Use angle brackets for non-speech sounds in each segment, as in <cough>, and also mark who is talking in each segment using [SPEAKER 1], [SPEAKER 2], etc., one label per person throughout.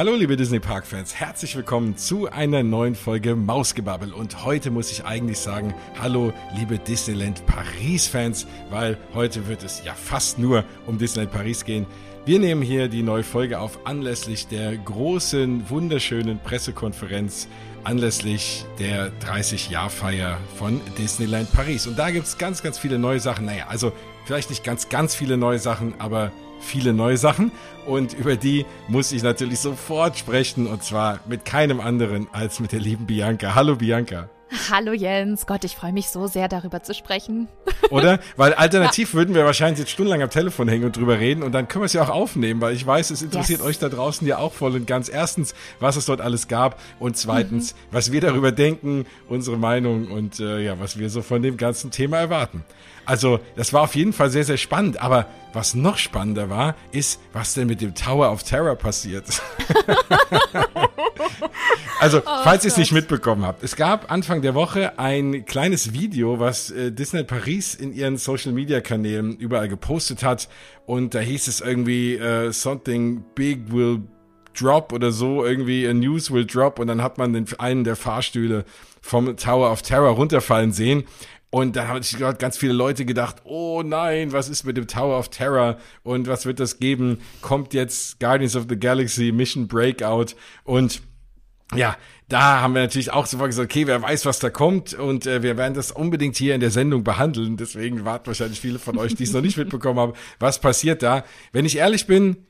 [SPEAKER 1] Hallo liebe Disney Park Fans, herzlich willkommen zu einer neuen Folge Mausgebabbel und heute muss ich eigentlich sagen, hallo liebe Disneyland Paris Fans, weil heute wird es ja fast nur um Disneyland Paris gehen. Wir nehmen hier die neue Folge auf anlässlich der großen, wunderschönen Pressekonferenz anlässlich der 30-Jahr-Feier von Disneyland Paris. Und da gibt es ganz, ganz viele neue Sachen. Naja, also vielleicht nicht ganz, ganz viele neue Sachen, aber viele neue Sachen und über die muss ich natürlich sofort sprechen und zwar mit keinem anderen als mit der lieben Bianca. Hallo Bianca.
[SPEAKER 2] Hallo Jens, Gott, ich freue mich so sehr, darüber zu sprechen. <laughs>
[SPEAKER 1] Oder? Weil alternativ ja. würden wir wahrscheinlich jetzt stundenlang am Telefon hängen und drüber reden und dann können wir es ja auch aufnehmen, weil ich weiß, es interessiert yes. euch da draußen ja auch voll und ganz. Erstens, was es dort alles gab und zweitens, mhm. was wir darüber denken, unsere Meinung und äh, ja, was wir so von dem ganzen Thema erwarten. Also, das war auf jeden Fall sehr, sehr spannend. Aber was noch spannender war, ist, was denn mit dem Tower of Terror passiert. <laughs> also, oh, falls ihr es nicht mitbekommen habt, es gab Anfang der Woche ein kleines Video, was äh, Disney Paris in ihren Social Media Kanälen überall gepostet hat. Und da hieß es irgendwie, äh, something big will drop oder so, irgendwie a news will drop. Und dann hat man den, einen der Fahrstühle vom Tower of Terror runterfallen sehen. Und da haben sich ganz viele Leute gedacht, oh nein, was ist mit dem Tower of Terror und was wird das geben? Kommt jetzt Guardians of the Galaxy Mission Breakout und ja, da haben wir natürlich auch sofort gesagt, okay, wer weiß, was da kommt und äh, wir werden das unbedingt hier in der Sendung behandeln. Deswegen warten wahrscheinlich viele von euch, die es noch nicht mitbekommen haben, was passiert da. Wenn ich ehrlich bin,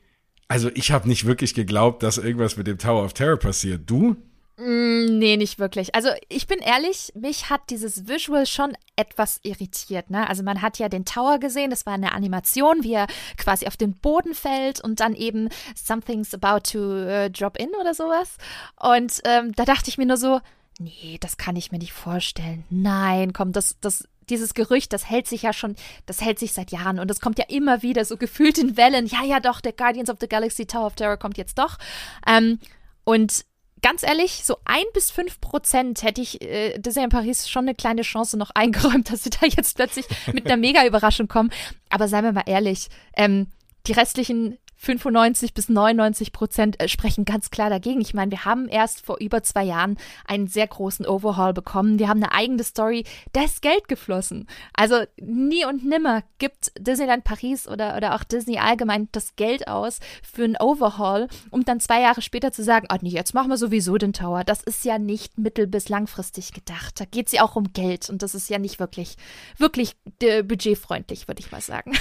[SPEAKER 1] also ich habe nicht wirklich geglaubt, dass irgendwas mit dem Tower of Terror passiert. Du?
[SPEAKER 2] Mm, nee, nicht wirklich. Also ich bin ehrlich, mich hat dieses Visual schon etwas irritiert. Ne? Also man hat ja den Tower gesehen, das war eine Animation, wie er quasi auf den Boden fällt und dann eben Something's about to uh, drop in oder sowas. Und ähm, da dachte ich mir nur so, nee, das kann ich mir nicht vorstellen. Nein, komm, das, das, dieses Gerücht, das hält sich ja schon, das hält sich seit Jahren und es kommt ja immer wieder so gefühlt in Wellen. Ja, ja, doch, der Guardians of the Galaxy Tower of Terror kommt jetzt doch. Ähm, und ganz ehrlich, so ein bis fünf Prozent hätte ich äh, Disney in Paris schon eine kleine Chance noch <laughs> eingeräumt, dass sie da jetzt plötzlich mit einer <laughs> Mega-Überraschung kommen. Aber seien wir mal ehrlich, ähm, die restlichen 95 bis 99 Prozent äh, sprechen ganz klar dagegen. Ich meine, wir haben erst vor über zwei Jahren einen sehr großen Overhaul bekommen. Wir haben eine eigene Story. Da ist Geld geflossen. Also nie und nimmer gibt Disneyland Paris oder, oder auch Disney allgemein das Geld aus für einen Overhaul, um dann zwei Jahre später zu sagen, ah nee, jetzt machen wir sowieso den Tower. Das ist ja nicht mittel- bis langfristig gedacht. Da geht es ja auch um Geld und das ist ja nicht wirklich, wirklich äh, budgetfreundlich, würde ich mal sagen.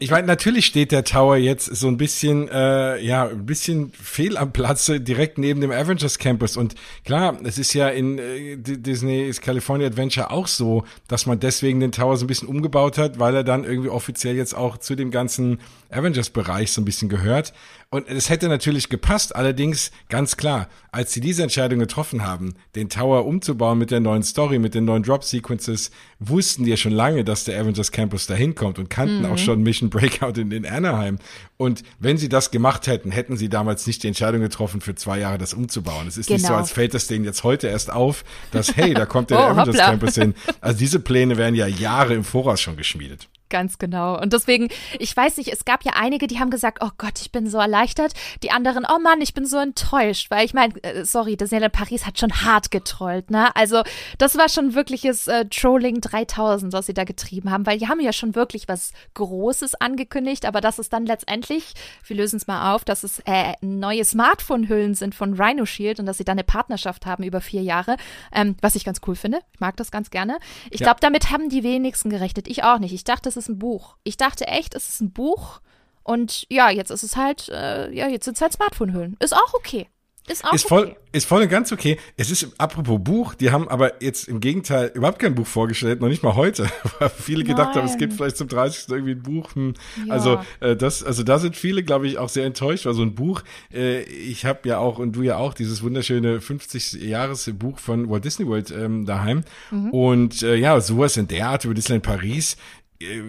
[SPEAKER 1] Ich meine, natürlich steht der Tower jetzt so ein bisschen bisschen, äh, ja, ein bisschen fehl am Platze direkt neben dem Avengers Campus. Und klar, es ist ja in äh, Disney's California Adventure auch so, dass man deswegen den Tower so ein bisschen umgebaut hat, weil er dann irgendwie offiziell jetzt auch zu dem ganzen Avengers-Bereich so ein bisschen gehört. Und es hätte natürlich gepasst, allerdings ganz klar, als sie diese Entscheidung getroffen haben, den Tower umzubauen mit der neuen Story, mit den neuen Drop-Sequences, wussten die ja schon lange, dass der Avengers Campus dahin kommt und kannten mhm. auch schon Mission Breakout in, in Anaheim. Und wenn sie das gemacht hätten, hätten sie damals nicht die Entscheidung getroffen, für zwei Jahre das umzubauen. Es ist genau. nicht so, genau. als fällt das denen jetzt heute erst auf, dass, hey, da kommt der <laughs> oh, Avengers hoppla. Campus hin. Also diese Pläne werden ja Jahre im Voraus schon geschmiedet.
[SPEAKER 2] Ganz genau. Und deswegen, ich weiß nicht, es gab ja einige, die haben gesagt, oh Gott, ich bin so erleichtert. Die anderen, oh Mann, ich bin so enttäuscht, weil ich meine, äh, sorry, Disneyland Paris hat schon hart getrollt, ne? Also, das war schon wirkliches äh, Trolling 3000, was sie da getrieben haben, weil die haben ja schon wirklich was Großes angekündigt, aber das ist dann letztendlich, wir lösen es mal auf, dass es äh, neue Smartphone-Hüllen sind von Rhino Shield und dass sie da eine Partnerschaft haben über vier Jahre, ähm, was ich ganz cool finde. Ich mag das ganz gerne. Ich ja. glaube, damit haben die wenigsten gerechnet. Ich auch nicht. Ich dachte, es ist ist ein Buch. Ich dachte echt, es ist ein Buch. Und ja, jetzt ist es halt, äh, ja, jetzt sind es halt Smartphone-Hüllen. Ist auch okay. Ist auch
[SPEAKER 1] ist voll, okay. ist voll und ganz okay. Es ist apropos Buch, die haben aber jetzt im Gegenteil überhaupt kein Buch vorgestellt, noch nicht mal heute, <laughs> weil viele Nein. gedacht haben, es gibt vielleicht zum 30. irgendwie ein Buch. Hm. Ja. Also äh, das, also da sind viele, glaube ich, auch sehr enttäuscht, weil so ein Buch. Äh, ich habe ja auch und du ja auch dieses wunderschöne 50 Jahres Buch von Walt Disney World ähm, daheim. Mhm. Und äh, ja, sowas in der Art über Disneyland Paris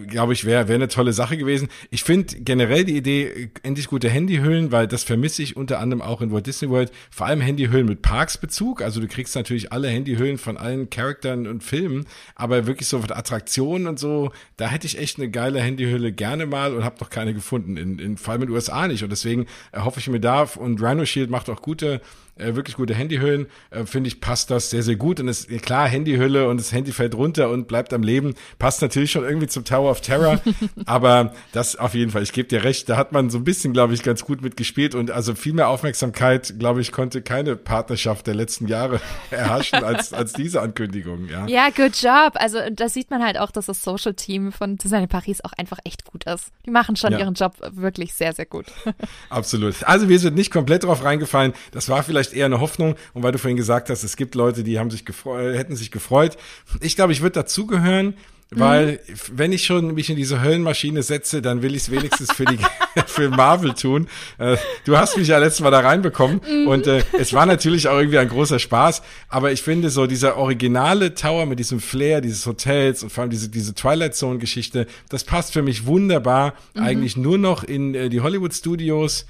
[SPEAKER 1] glaube ich, wäre wär eine tolle Sache gewesen. Ich finde generell die Idee, äh, endlich gute Handyhüllen, weil das vermisse ich unter anderem auch in Walt Disney World, vor allem Handyhüllen mit Parksbezug. Also du kriegst natürlich alle Handyhüllen von allen Charakteren und Filmen, aber wirklich so mit Attraktionen und so, da hätte ich echt eine geile Handyhülle gerne mal und habe noch keine gefunden, in, in, vor allem in den USA nicht. Und deswegen hoffe ich mir da, und Rhino Shield macht auch gute äh, wirklich gute Handyhüllen, äh, finde ich, passt das sehr, sehr gut. Und es ist klar, Handyhülle und das Handy fällt runter und bleibt am Leben, passt natürlich schon irgendwie zum Tower of Terror. <laughs> aber das auf jeden Fall, ich gebe dir recht, da hat man so ein bisschen, glaube ich, ganz gut mitgespielt und also viel mehr Aufmerksamkeit, glaube ich, konnte keine Partnerschaft der letzten Jahre <laughs> erhaschen als, als diese Ankündigung. Ja,
[SPEAKER 2] ja good job. Also da sieht man halt auch, dass das Social Team von Design Paris auch einfach echt gut ist. Die machen schon ja. ihren Job wirklich sehr, sehr gut. <laughs>
[SPEAKER 1] Absolut. Also wir sind nicht komplett drauf reingefallen. Das war vielleicht eher eine Hoffnung. Und weil du vorhin gesagt hast, es gibt Leute, die haben sich gefreut, hätten sich gefreut. Ich glaube, ich würde dazugehören. Weil, mhm. wenn ich schon mich in diese Höllenmaschine setze, dann will ich es wenigstens für die <laughs> <laughs> für Marvel tun. Äh, du hast mich ja letztes Mal da reinbekommen mhm. und äh, es war natürlich auch irgendwie ein großer Spaß. Aber ich finde so dieser originale Tower mit diesem Flair dieses Hotels und vor allem diese diese Twilight Zone Geschichte, das passt für mich wunderbar mhm. eigentlich nur noch in äh, die Hollywood Studios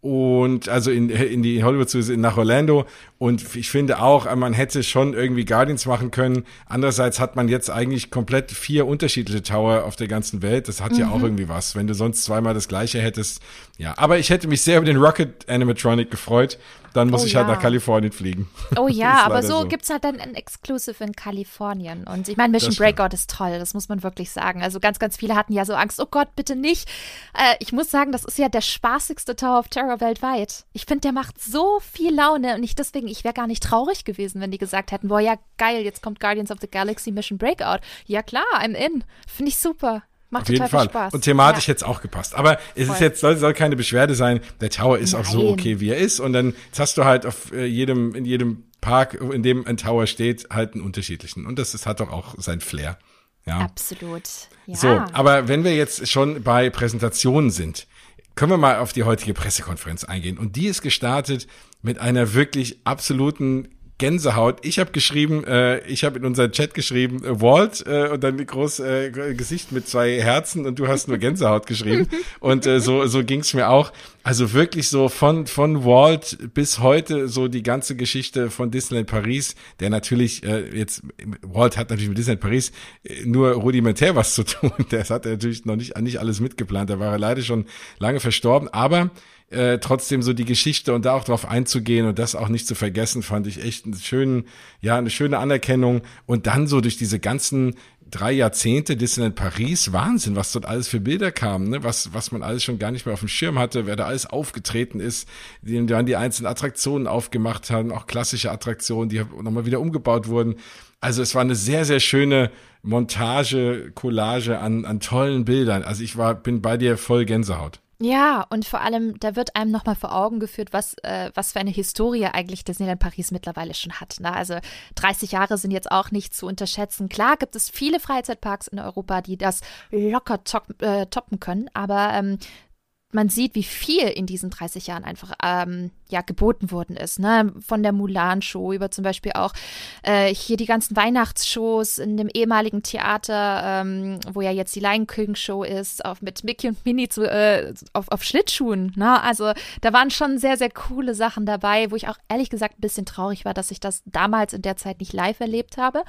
[SPEAKER 1] und also in, in die Hollywood nach Orlando. Und ich finde auch man hätte schon irgendwie Guardians machen können. Andererseits hat man jetzt eigentlich komplett vier unterschiedliche Tower auf der ganzen Welt. Das hat mhm. ja auch irgendwie was. Wenn du sonst zweimal das gleiche hättest ja. Aber ich hätte mich sehr über den Rocket Animatronic gefreut dann muss oh, ich halt nach Kalifornien fliegen.
[SPEAKER 2] Oh <laughs> ja, aber so, so. gibt es halt dann ein Exclusive in Kalifornien. Und ich meine, Mission Breakout ist toll, das muss man wirklich sagen. Also ganz, ganz viele hatten ja so Angst, oh Gott, bitte nicht. Äh, ich muss sagen, das ist ja der spaßigste Tower of Terror weltweit. Ich finde, der macht so viel Laune und ich deswegen, ich wäre gar nicht traurig gewesen, wenn die gesagt hätten, boah, ja, geil, jetzt kommt Guardians of the Galaxy Mission Breakout. Ja klar, I'm in. Finde ich super. Macht Auf jeden Fall. Spaß.
[SPEAKER 1] Und thematisch ja. hätte es auch gepasst. Aber es Voll. ist jetzt, soll, soll keine Beschwerde sein. Der Tower ist Nein. auch so okay, wie er ist. Und dann jetzt hast du halt auf äh, jedem, in jedem Park, in dem ein Tower steht, halt einen unterschiedlichen. Und das, das hat doch auch sein Flair. Ja.
[SPEAKER 2] Absolut. Ja.
[SPEAKER 1] So, aber wenn wir jetzt schon bei Präsentationen sind, können wir mal auf die heutige Pressekonferenz eingehen. Und die ist gestartet mit einer wirklich absoluten Gänsehaut. Ich habe geschrieben, äh, ich habe in unseren Chat geschrieben, äh, Walt äh, und dann groß äh, Gesicht mit zwei Herzen und du hast nur Gänsehaut geschrieben. <laughs> Und äh, so, so ging's mir auch. Also wirklich so von, von Walt bis heute so die ganze Geschichte von Disneyland Paris, der natürlich äh, jetzt, Walt hat natürlich mit Disneyland Paris äh, nur rudimentär was zu tun. <laughs> Das hat er natürlich noch nicht, nicht alles mitgeplant. Da war er leider schon lange verstorben. Aber äh, trotzdem so die Geschichte und da auch drauf einzugehen und das auch nicht zu vergessen, fand ich echt einen schönen, ja, eine schöne Anerkennung. Und dann so durch diese ganzen drei Jahrzehnte Disneyland Paris, Wahnsinn, was dort alles für Bilder kamen, ne? was, was man alles schon gar nicht mehr auf dem Schirm hatte, wer da alles aufgetreten ist, die dann die einzelnen Attraktionen aufgemacht haben, auch klassische Attraktionen, die nochmal wieder umgebaut wurden. Also es war eine sehr, sehr schöne Montage, Collage an, an tollen Bildern. Also ich war, bin bei dir voll Gänsehaut.
[SPEAKER 2] Ja, und vor allem, da wird einem nochmal vor Augen geführt, was, äh, was für eine Historie eigentlich Disneyland Paris mittlerweile schon hat. Ne? Also 30 Jahre sind jetzt auch nicht zu unterschätzen. Klar gibt es viele Freizeitparks in Europa, die das locker top, äh, toppen können, aber ähm, man sieht, wie viel in diesen 30 Jahren einfach ähm, ja, geboten worden ist. Ne? Von der Mulan-Show über zum Beispiel auch äh, hier die ganzen Weihnachtsshows in dem ehemaligen Theater, ähm, wo ja jetzt die Lion King-Show ist, auch mit Mickey und Minnie zu, äh, auf, auf Schlittschuhen. Ne? Also da waren schon sehr, sehr coole Sachen dabei, wo ich auch ehrlich gesagt ein bisschen traurig war, dass ich das damals in der Zeit nicht live erlebt habe.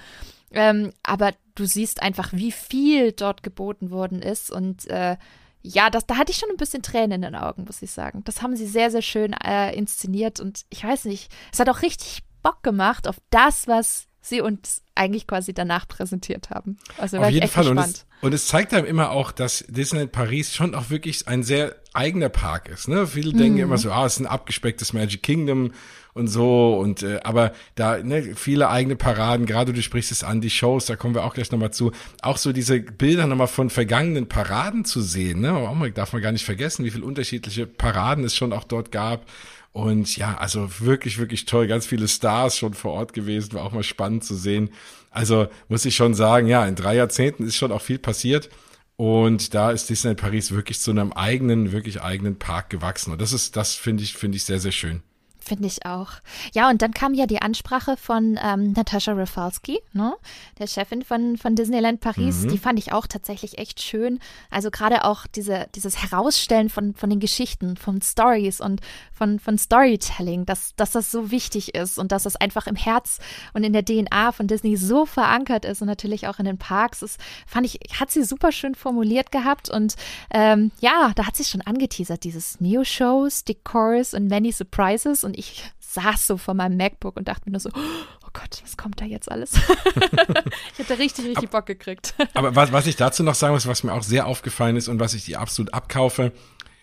[SPEAKER 2] Ähm, aber du siehst einfach, wie viel dort geboten worden ist und äh, ja, das, da hatte ich schon ein bisschen Tränen in den Augen, muss ich sagen. Das haben sie sehr, sehr schön äh, inszeniert und ich weiß nicht, es hat auch richtig Bock gemacht auf das, was sie uns eigentlich quasi danach präsentiert haben. Also
[SPEAKER 1] Auf jeden Fall. Und es, und es, zeigt einem immer auch, dass Disneyland Paris schon auch wirklich ein sehr eigener Park ist. Ne? Viele mhm. denken immer so, ah, es ist ein abgespecktes Magic Kingdom und so und äh, aber da ne, viele eigene Paraden, gerade du sprichst es an, die Shows, da kommen wir auch gleich nochmal zu, auch so diese Bilder nochmal von vergangenen Paraden zu sehen, ne, oh, darf man gar nicht vergessen, wie viele unterschiedliche Paraden es schon auch dort gab und ja, also wirklich, wirklich toll. Ganz viele Stars schon vor Ort gewesen, war auch mal spannend zu sehen. Also muss ich schon sagen, ja, in drei Jahrzehnten ist schon auch viel passiert. Und da ist Disneyland Paris wirklich zu einem eigenen, wirklich eigenen Park gewachsen. Und das ist, das finde ich, finde ich sehr, sehr schön.
[SPEAKER 2] Finde ich auch. Ja, und dann kam ja die Ansprache von ähm, Natascha Rafalski, ne? der Chefin von, von Disneyland Paris. Mhm. Die fand ich auch tatsächlich echt schön. Also gerade auch diese, dieses Herausstellen von, von den Geschichten, von Stories und von, von Storytelling, dass, dass das so wichtig ist und dass das einfach im Herz und in der DNA von Disney so verankert ist und natürlich auch in den Parks. Das fand ich, hat sie super schön formuliert gehabt. Und ähm, ja, da hat sie schon angeteasert, dieses Neo-Shows, Decors und Many Surprises. Und ich saß so vor meinem MacBook und dachte mir nur so, oh Gott, was kommt da jetzt alles? <laughs> ich hatte richtig, richtig Bock gekriegt.
[SPEAKER 1] Aber was, was ich dazu noch sagen muss, was mir auch sehr aufgefallen ist und was ich dir absolut abkaufe,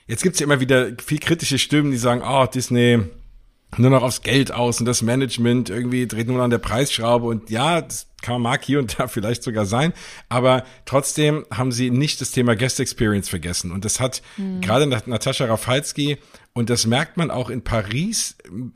[SPEAKER 1] jetzt gibt es ja immer wieder viel kritische Stimmen, die sagen, oh, Disney nur noch aufs Geld aus und das Management irgendwie dreht nur an der Preisschraube und ja, das mag hier und da vielleicht sogar sein, aber trotzdem haben sie nicht das Thema Guest Experience vergessen und das hat mhm. gerade Natascha Rafalski und das merkt man auch in Paris,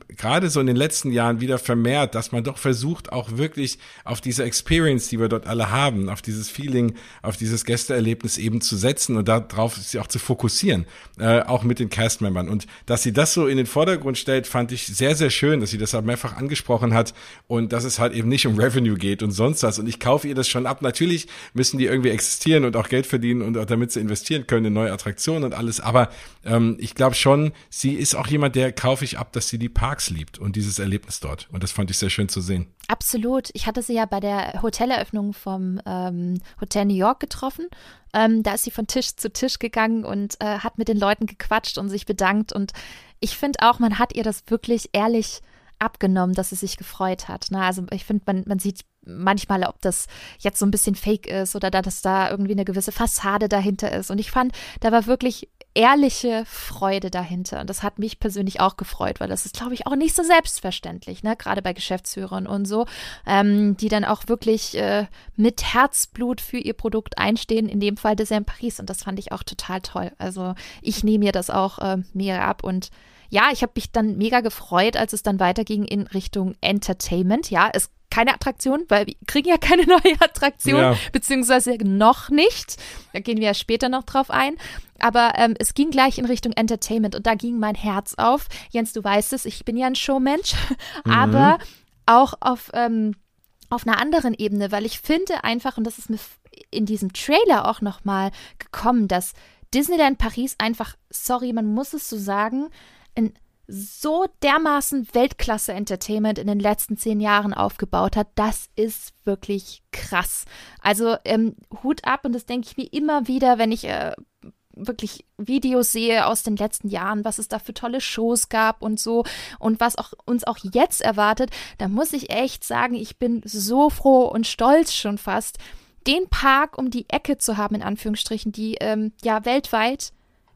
[SPEAKER 1] gerade so in den letzten Jahren wieder vermehrt, dass man doch versucht, auch wirklich auf diese Experience, die wir dort alle haben, auf dieses Feeling, auf dieses Gästeerlebnis eben zu setzen und darauf sie auch zu fokussieren, äh, auch mit den Castmembern. Und dass sie das so in den Vordergrund stellt, fand ich sehr, sehr schön, dass sie das halt mehrfach angesprochen hat und dass es halt eben nicht um Revenue geht und sonst was. Und ich kaufe ihr das schon ab. Natürlich müssen die irgendwie existieren und auch Geld verdienen und auch damit sie investieren können in neue Attraktionen und alles. Aber ähm, ich glaube schon, sie ist auch jemand, der kaufe ich ab, dass sie die Parks liebt und dieses Erlebnis dort. Und das fand ich sehr schön zu sehen.
[SPEAKER 2] Absolut. Ich hatte sie ja bei der Hoteleröffnung vom ähm, Hotel New York getroffen. Ähm, da ist sie von Tisch zu Tisch gegangen und äh, hat mit den Leuten gequatscht und sich bedankt. Und ich finde auch, man hat ihr das wirklich ehrlich abgenommen, dass sie sich gefreut hat. Ne? Also ich finde, man, man sieht manchmal, ob das jetzt so ein bisschen fake ist oder dass da irgendwie eine gewisse Fassade dahinter ist. Und ich fand, da war wirklich ehrliche Freude dahinter. Und das hat mich persönlich auch gefreut, weil das ist, glaube ich, auch nicht so selbstverständlich, ne? gerade bei Geschäftsführern und so, ähm, die dann auch wirklich äh, mit Herzblut für ihr Produkt einstehen, in dem Fall Design Paris. Und das fand ich auch total toll. Also ich nehme mir das auch äh, mega ab und ja, ich habe mich dann mega gefreut, als es dann weiterging in Richtung Entertainment. Ja, es keine Attraktion, weil wir kriegen ja keine <laughs> neue Attraktion, ja. beziehungsweise noch nicht. Da gehen wir ja später noch drauf ein. Aber ähm, es ging gleich in Richtung Entertainment und da ging mein Herz auf. Jens, du weißt es, ich bin ja ein Showmensch, <laughs> mhm. aber auch auf, ähm, auf einer anderen Ebene, weil ich finde einfach, und das ist mir in diesem Trailer auch nochmal gekommen, dass Disneyland Paris einfach, sorry, man muss es so sagen, ein so dermaßen Weltklasse-Entertainment in den letzten zehn Jahren aufgebaut hat, das ist wirklich krass. Also ähm, Hut ab und das denke ich mir immer wieder, wenn ich äh, wirklich Videos sehe aus den letzten Jahren, was es da für tolle Shows gab und so und was auch uns auch jetzt erwartet, da muss ich echt sagen, ich bin so froh und stolz schon fast, den Park um die Ecke zu haben, in Anführungsstrichen, die ähm, ja weltweit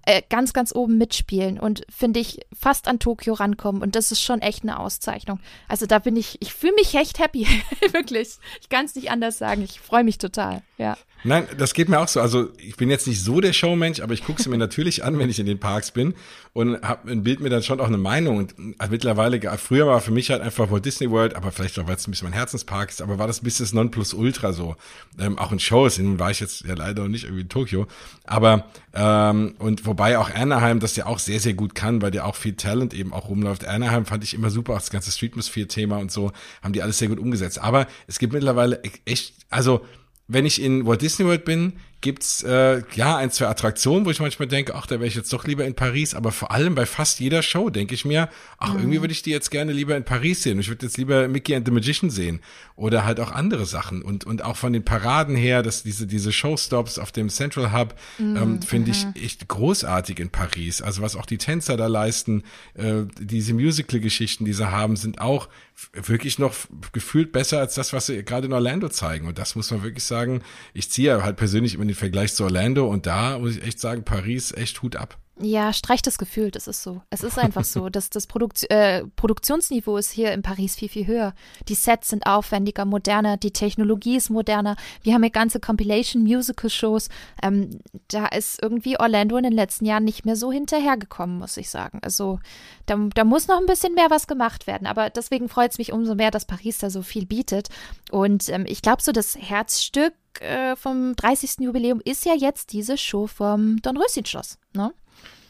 [SPEAKER 2] äh, ganz, ganz oben mitspielen und finde ich fast an Tokio rankommen. Und das ist schon echt eine Auszeichnung. Also da bin ich, ich fühle mich echt happy. <laughs> Wirklich. Ich kann es nicht anders sagen. Ich freue mich total. Ja.
[SPEAKER 1] Nein, das geht mir auch so. Also ich bin jetzt nicht so der Showmensch, aber ich gucke sie mir <laughs> natürlich an, wenn ich in den Parks bin und hab ein Bild mir dann schon auch eine Meinung. Und also mittlerweile, früher war für mich halt einfach Walt Disney World, aber vielleicht auch, weil es ein bisschen mein Herzenspark ist, aber war das ein bisschen das Nonplusultra so. Ähm, auch in Shows, nun war ich jetzt ja leider nicht irgendwie in Tokio. Aber, ähm, und wobei auch Anaheim das ja auch sehr, sehr gut kann, weil ja auch viel Talent eben auch rumläuft. Anaheim fand ich immer super, auch das ganze Streetmosphere-Thema und so, haben die alles sehr gut umgesetzt. Aber es gibt mittlerweile e-, echt, also wenn ich in Walt Disney World bin, gibt's äh, ja ein, zwei Attraktionen, wo ich manchmal denke, ach, da wäre ich jetzt doch lieber in Paris. Aber vor allem bei fast jeder Show denke ich mir, ach, mhm. irgendwie würde ich die jetzt gerne lieber in Paris sehen. Ich würde jetzt lieber Mickey and the Magician sehen. Oder halt auch andere Sachen. Und, und auch von den Paraden her, dass diese, diese Showstops auf dem Central Hub, mhm. ähm, finde ich mhm. echt großartig in Paris. Also was auch die Tänzer da leisten, äh, diese Musical-Geschichten, die sie haben, sind auch wirklich noch gefühlt besser als das, was sie gerade in Orlando zeigen. Und das muss man wirklich sagen. Ich ziehe halt persönlich immer den Vergleich zu Orlando und da muss ich echt sagen, Paris echt Hut ab.
[SPEAKER 2] Ja, streicht das Gefühl, das ist so. Es ist einfach so. <laughs> Das, das Produkt, äh, Produktionsniveau ist hier in Paris viel, viel höher. Die Sets sind aufwendiger, moderner, die Technologie ist moderner. Wir haben hier ganze Compilation-Musical-Shows. Ähm, da ist irgendwie Orlando in den letzten Jahren nicht mehr so hinterhergekommen, muss ich sagen. Also da, da muss noch ein bisschen mehr was gemacht werden. Aber deswegen freut es mich umso mehr, dass Paris da so viel bietet. Und ähm, ich glaube, so das Herzstück äh, vom 30. Jubiläum ist ja jetzt diese Show vom Dornröschen-Schloss. Ne?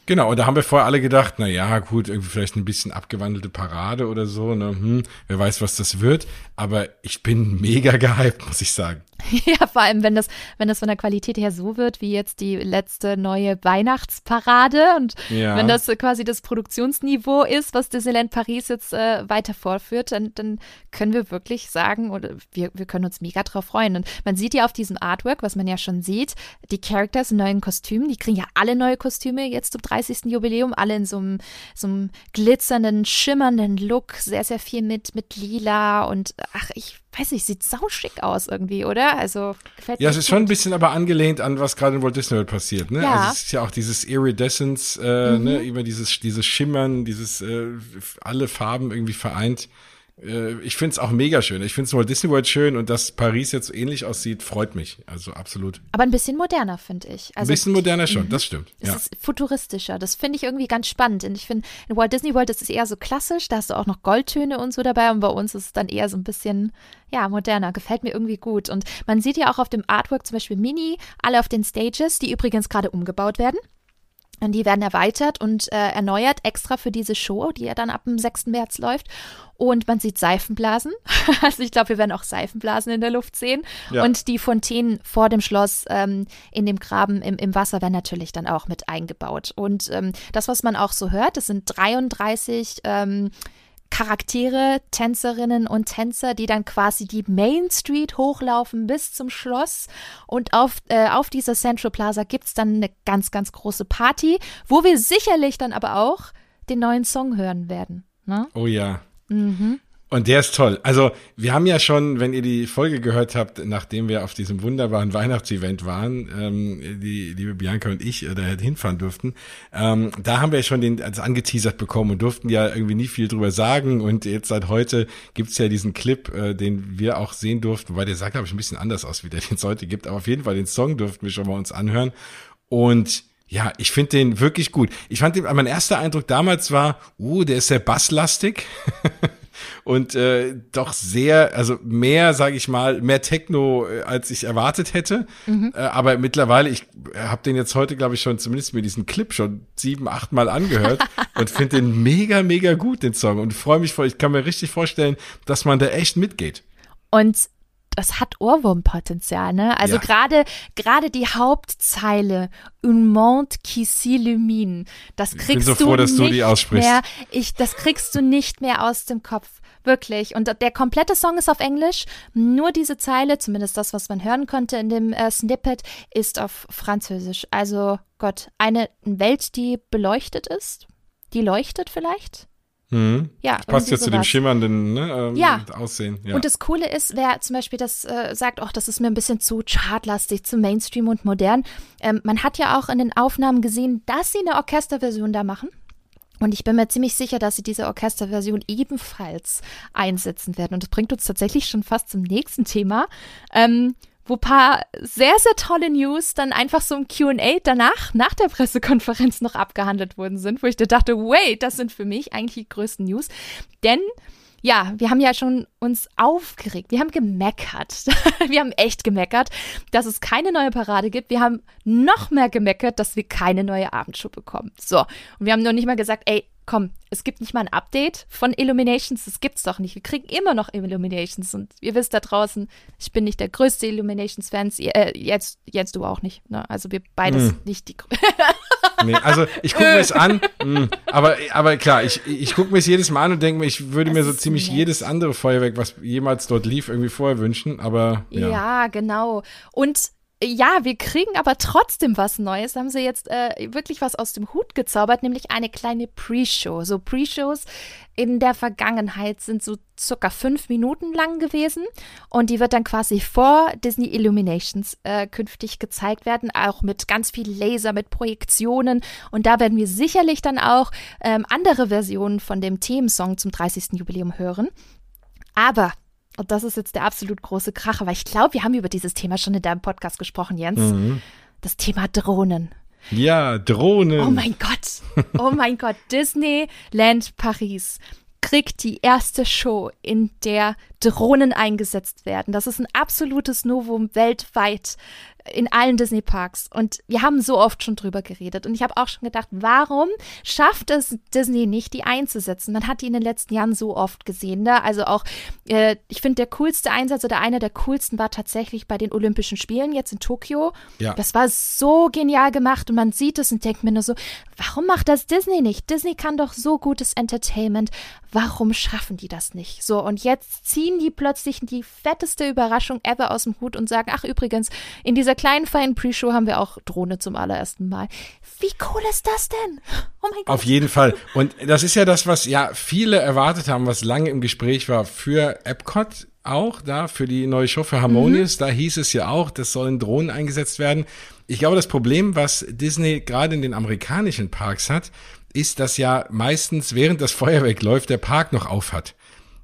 [SPEAKER 1] Genau, und da haben wir vorher alle gedacht, na ja, gut, irgendwie vielleicht ein bisschen abgewandelte Parade oder so, ne? Hm, wer weiß, was das wird. Aber ich bin mega gehypt, muss ich sagen. <laughs>
[SPEAKER 2] Ja, vor allem, wenn das, wenn das von der Qualität her so wird, wie jetzt die letzte neue Weihnachtsparade und ja. wenn das quasi das Produktionsniveau ist, was Disneyland Paris jetzt äh, weiter vorführt, dann, dann können wir wirklich sagen, oder wir, wir können uns mega drauf freuen. Und man sieht ja auf diesem Artwork, was man ja schon sieht, die Characters in neuen Kostümen, die kriegen ja alle neue Kostüme jetzt zum 30. Jubiläum, alle in so einem, so einem glitzernden, schimmernden Look, sehr, sehr viel mit, mit lila und ach, ich weiß nicht, sieht sauschig aus irgendwie, oder? Also
[SPEAKER 1] gefällt. Ja, es ist gut. schon ein bisschen aber angelehnt an, was gerade in Walt Disney World passiert, ne? Ja. Also es ist ja auch dieses Iridescence, äh, ne? mhm. ne, über dieses, dieses Schimmern, dieses äh, alle Farben irgendwie vereint. Äh, ich finde es auch mega schön. Ich finde es Walt Disney World schön und dass Paris jetzt so ähnlich aussieht, freut mich. Also absolut.
[SPEAKER 2] Aber ein bisschen moderner, finde ich.
[SPEAKER 1] Also, ein bisschen moderner schon, mhm. das stimmt.
[SPEAKER 2] Es ja. ist futuristischer. Das finde ich irgendwie ganz spannend. Und ich finde, in Walt Disney World ist es eher so klassisch, da hast du auch noch Goldtöne und so dabei. Und bei uns ist es dann eher so ein bisschen, ja, moderner. Gefällt mir irgendwie gut. Und man sieht ja auch auf dem Artwork zum Beispiel Mini, alle auf den Stages, die übrigens gerade umgebaut werden. Und die werden erweitert und äh, erneuert extra für diese Show, die ja dann ab dem 6. März läuft. Und man sieht Seifenblasen. <laughs> Also ich glaube, wir werden auch Seifenblasen in der Luft sehen. Ja. Und die Fontänen vor dem Schloss ähm, in dem Graben im, im Wasser werden natürlich dann auch mit eingebaut. Und ähm, das, was man auch so hört, das sind 33 ähm, Charaktere, Tänzerinnen und Tänzer, die dann quasi die Main Street hochlaufen bis zum Schloss. Und auf, äh, auf dieser Central Plaza gibt es dann eine ganz, ganz große Party, wo wir sicherlich dann aber auch den neuen Song hören werden. Ne?
[SPEAKER 1] Oh ja. Mhm. Und der ist toll. Also wir haben ja schon, wenn ihr die Folge gehört habt, nachdem wir auf diesem wunderbaren Weihnachtsevent waren, ähm, die liebe Bianca und ich äh, da hinfahren durften, ähm, da haben wir schon den also angeteasert bekommen und durften ja irgendwie nie viel drüber sagen. Und jetzt seit heute gibt's ja diesen Clip, äh, den wir auch sehen durften, wobei der sah, glaube ich, ein bisschen anders aus, wie der <laughs> den es heute gibt. Aber auf jeden Fall den Song durften wir schon mal uns anhören. Und ja, ich finde den wirklich gut. Ich fand den, mein erster Eindruck damals war, uh, der ist sehr basslastig. <laughs> und äh, doch sehr, also mehr, sage ich mal, mehr Techno, äh, als ich erwartet hätte. Mhm. Äh, aber mittlerweile, ich habe den jetzt heute, glaube ich, schon zumindest mir diesen Clip schon sieben, acht Mal angehört <laughs> und finde den mega, mega gut, den Song. Und freue mich voll, ich kann mir richtig vorstellen, dass man da echt mitgeht.
[SPEAKER 2] Und das hat Ohrwurmpotenzial, ne? Also ja. gerade gerade die Hauptzeile Un monde qui s'illumine, das kriegst ich bin so froh, du dass nicht du die aussprichst. mehr. Ich das kriegst du nicht mehr aus dem Kopf. Wirklich. Und der komplette Song ist auf Englisch. Nur diese Zeile, zumindest das, was man hören konnte in dem äh, Snippet, ist auf Französisch. Also Gott, eine Welt, die beleuchtet ist. Die leuchtet vielleicht.
[SPEAKER 1] Mhm. Ja, passt ja zu dem schimmernden ne, ähm,
[SPEAKER 2] ja.
[SPEAKER 1] Aussehen.
[SPEAKER 2] Ja. Und das Coole ist, wer zum Beispiel das äh, sagt, auch das ist mir ein bisschen zu chartlastig, zu Mainstream und modern. Ähm, man hat ja auch in den Aufnahmen gesehen, dass sie eine Orchesterversion da machen. Und ich bin mir ziemlich sicher, dass sie diese Orchesterversion ebenfalls einsetzen werden. Und das bringt uns tatsächlich schon fast zum nächsten Thema. Ähm, wo paar sehr, sehr tolle News dann einfach so im QA danach, nach der Pressekonferenz noch abgehandelt worden sind, wo ich da dachte, wait, das sind für mich eigentlich die größten News. Denn ja, wir haben ja schon uns aufgeregt. Wir haben gemeckert. <laughs> wir haben echt gemeckert, dass es keine neue Parade gibt. Wir haben noch mehr gemeckert, dass wir keine neue Abendshow bekommen. So. Und wir haben noch nicht mal gesagt, ey, komm, es gibt nicht mal ein Update von Illuminations, das gibt's doch nicht. Wir kriegen immer noch Illuminations und ihr wisst da draußen, ich bin nicht der größte Illuminations-Fans, äh, jetzt, jetzt du auch nicht. Ne? Also wir beides hm. nicht die <laughs>
[SPEAKER 1] Nee, also ich gucke mir es an, mh, hm, aber, aber klar, ich, ich gucke mir es jedes Mal an und denke mir, ich würde das mir so ziemlich nett. jedes andere Feuerwerk, was jemals dort lief, irgendwie vorher wünschen, aber ja.
[SPEAKER 2] Ja, genau. Und ja, wir kriegen aber trotzdem was Neues. Haben sie jetzt äh, wirklich was aus dem Hut gezaubert, nämlich eine kleine Pre-Show. So Pre-Shows in der Vergangenheit sind so circa fünf Minuten lang gewesen und die wird dann quasi vor Disney Illuminations äh, künftig gezeigt werden, auch mit ganz viel Laser, mit Projektionen und da werden wir sicherlich dann auch ähm, andere Versionen von dem Themensong zum 30. Jubiläum hören. Aber und das ist jetzt der absolut große Kracher, weil ich glaube, wir haben über dieses Thema schon in deinem Podcast gesprochen, Jens. Mhm. Das Thema Drohnen.
[SPEAKER 1] Ja, Drohnen.
[SPEAKER 2] Oh mein Gott. Oh mein Gott. <laughs> Disneyland Paris kriegt die erste Show, in der Drohnen eingesetzt werden. Das ist ein absolutes Novum weltweit in allen Disney-Parks. Und wir haben so oft schon drüber geredet. Und ich habe auch schon gedacht, warum schafft es Disney nicht, die einzusetzen? Man hat die in den letzten Jahren so oft gesehen. Ne? Also auch, äh, ich finde, der coolste Einsatz oder einer der coolsten war tatsächlich bei den Olympischen Spielen jetzt in Tokio. Ja. Das war so genial gemacht und man sieht es und denkt mir nur so, warum macht das Disney nicht? Disney kann doch so gutes Entertainment. Warum schaffen die das nicht? So, und jetzt ziehen die plötzlich die fetteste Überraschung ever aus dem Hut und sagen, ach übrigens, in dieser kleinen feinen Pre-Show haben wir auch Drohne zum allerersten Mal. Wie cool ist das denn?
[SPEAKER 1] Oh mein Gott. Auf jeden Fall. Und das ist ja das, was ja viele erwartet haben, was lange im Gespräch war für Epcot auch da für die neue Show für Harmonious. Mhm. Da hieß es ja auch, das sollen Drohnen eingesetzt werden. Ich glaube, das Problem, was Disney gerade in den amerikanischen Parks hat, ist, dass ja meistens während das Feuerwerk läuft, der Park noch auf hat.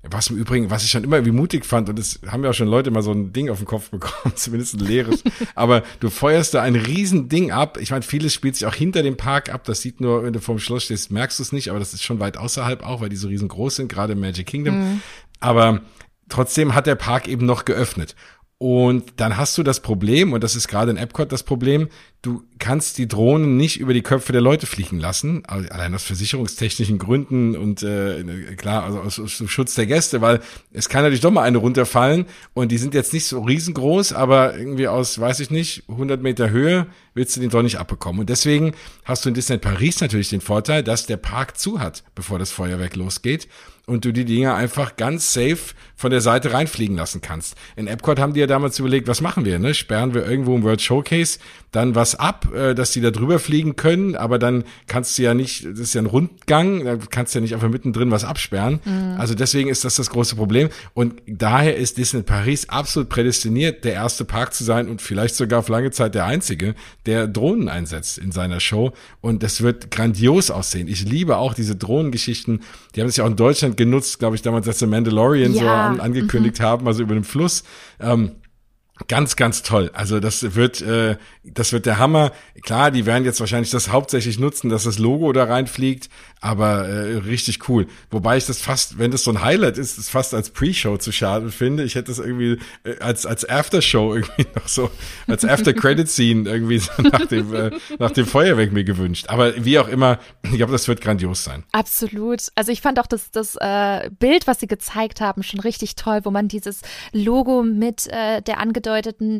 [SPEAKER 1] Was im Übrigen, was ich schon immer irgendwie mutig fand, und das haben ja auch schon Leute mal so ein Ding auf den Kopf bekommen, <laughs> zumindest ein leeres. Aber du feuerst da ein riesen Ding ab. Ich meine, vieles spielt sich auch hinter dem Park ab. Das sieht nur, wenn du vorm Schloss stehst, merkst du es nicht, aber das ist schon weit außerhalb auch, weil die so riesengroß sind, gerade im Magic Kingdom. Mhm. Aber trotzdem hat der Park eben noch geöffnet. Und dann hast du das Problem, und das ist gerade in Epcot das Problem, du kannst die Drohnen nicht über die Köpfe der Leute fliegen lassen, allein aus versicherungstechnischen Gründen und äh, klar, also aus, aus Schutz der Gäste, weil es kann natürlich doch mal eine runterfallen und die sind jetzt nicht so riesengroß, aber irgendwie aus, weiß ich nicht, 100 Meter Höhe willst du den doch nicht abbekommen. Und deswegen hast du in Disneyland Paris natürlich den Vorteil, dass der Park zu hat, bevor das Feuerwerk losgeht und du die Dinger einfach ganz safe von der Seite reinfliegen lassen kannst. In Epcot haben die ja damals überlegt, was machen wir, ne? Sperren wir irgendwo im World Showcase dann was ab, äh, dass die da drüber fliegen können, aber dann kannst du ja nicht, das ist ja ein Rundgang, da kannst du ja nicht einfach mittendrin was absperren. Mhm. Also deswegen ist das das große Problem und daher ist Disney Paris absolut prädestiniert, der erste Park zu sein und vielleicht sogar auf lange Zeit der einzige, der Drohnen einsetzt in seiner Show und das wird grandios aussehen. Ich liebe auch diese Drohnengeschichten, die haben sich auch in Deutschland genutzt, glaube ich, damals, als The Mandalorian ja. so an, angekündigt mhm. haben, also über den Fluss. Ähm, Ganz, ganz toll. Also das wird, äh, das wird der Hammer. Klar, die werden jetzt wahrscheinlich das hauptsächlich nutzen, dass das Logo da reinfliegt, aber äh, richtig cool. Wobei ich das fast, wenn das so ein Highlight ist, das fast als Pre-Show zu schade finde. Ich hätte das irgendwie äh, als als After-Show irgendwie <laughs> noch so als After-Credit-Scene irgendwie so nach dem äh, nach dem Feuerwerk mir gewünscht. Aber wie auch immer, ich glaube, das wird grandios sein.
[SPEAKER 2] Absolut. Also ich fand auch das das äh, Bild, was sie gezeigt haben, schon richtig toll, wo man dieses Logo mit äh, der angedeuteten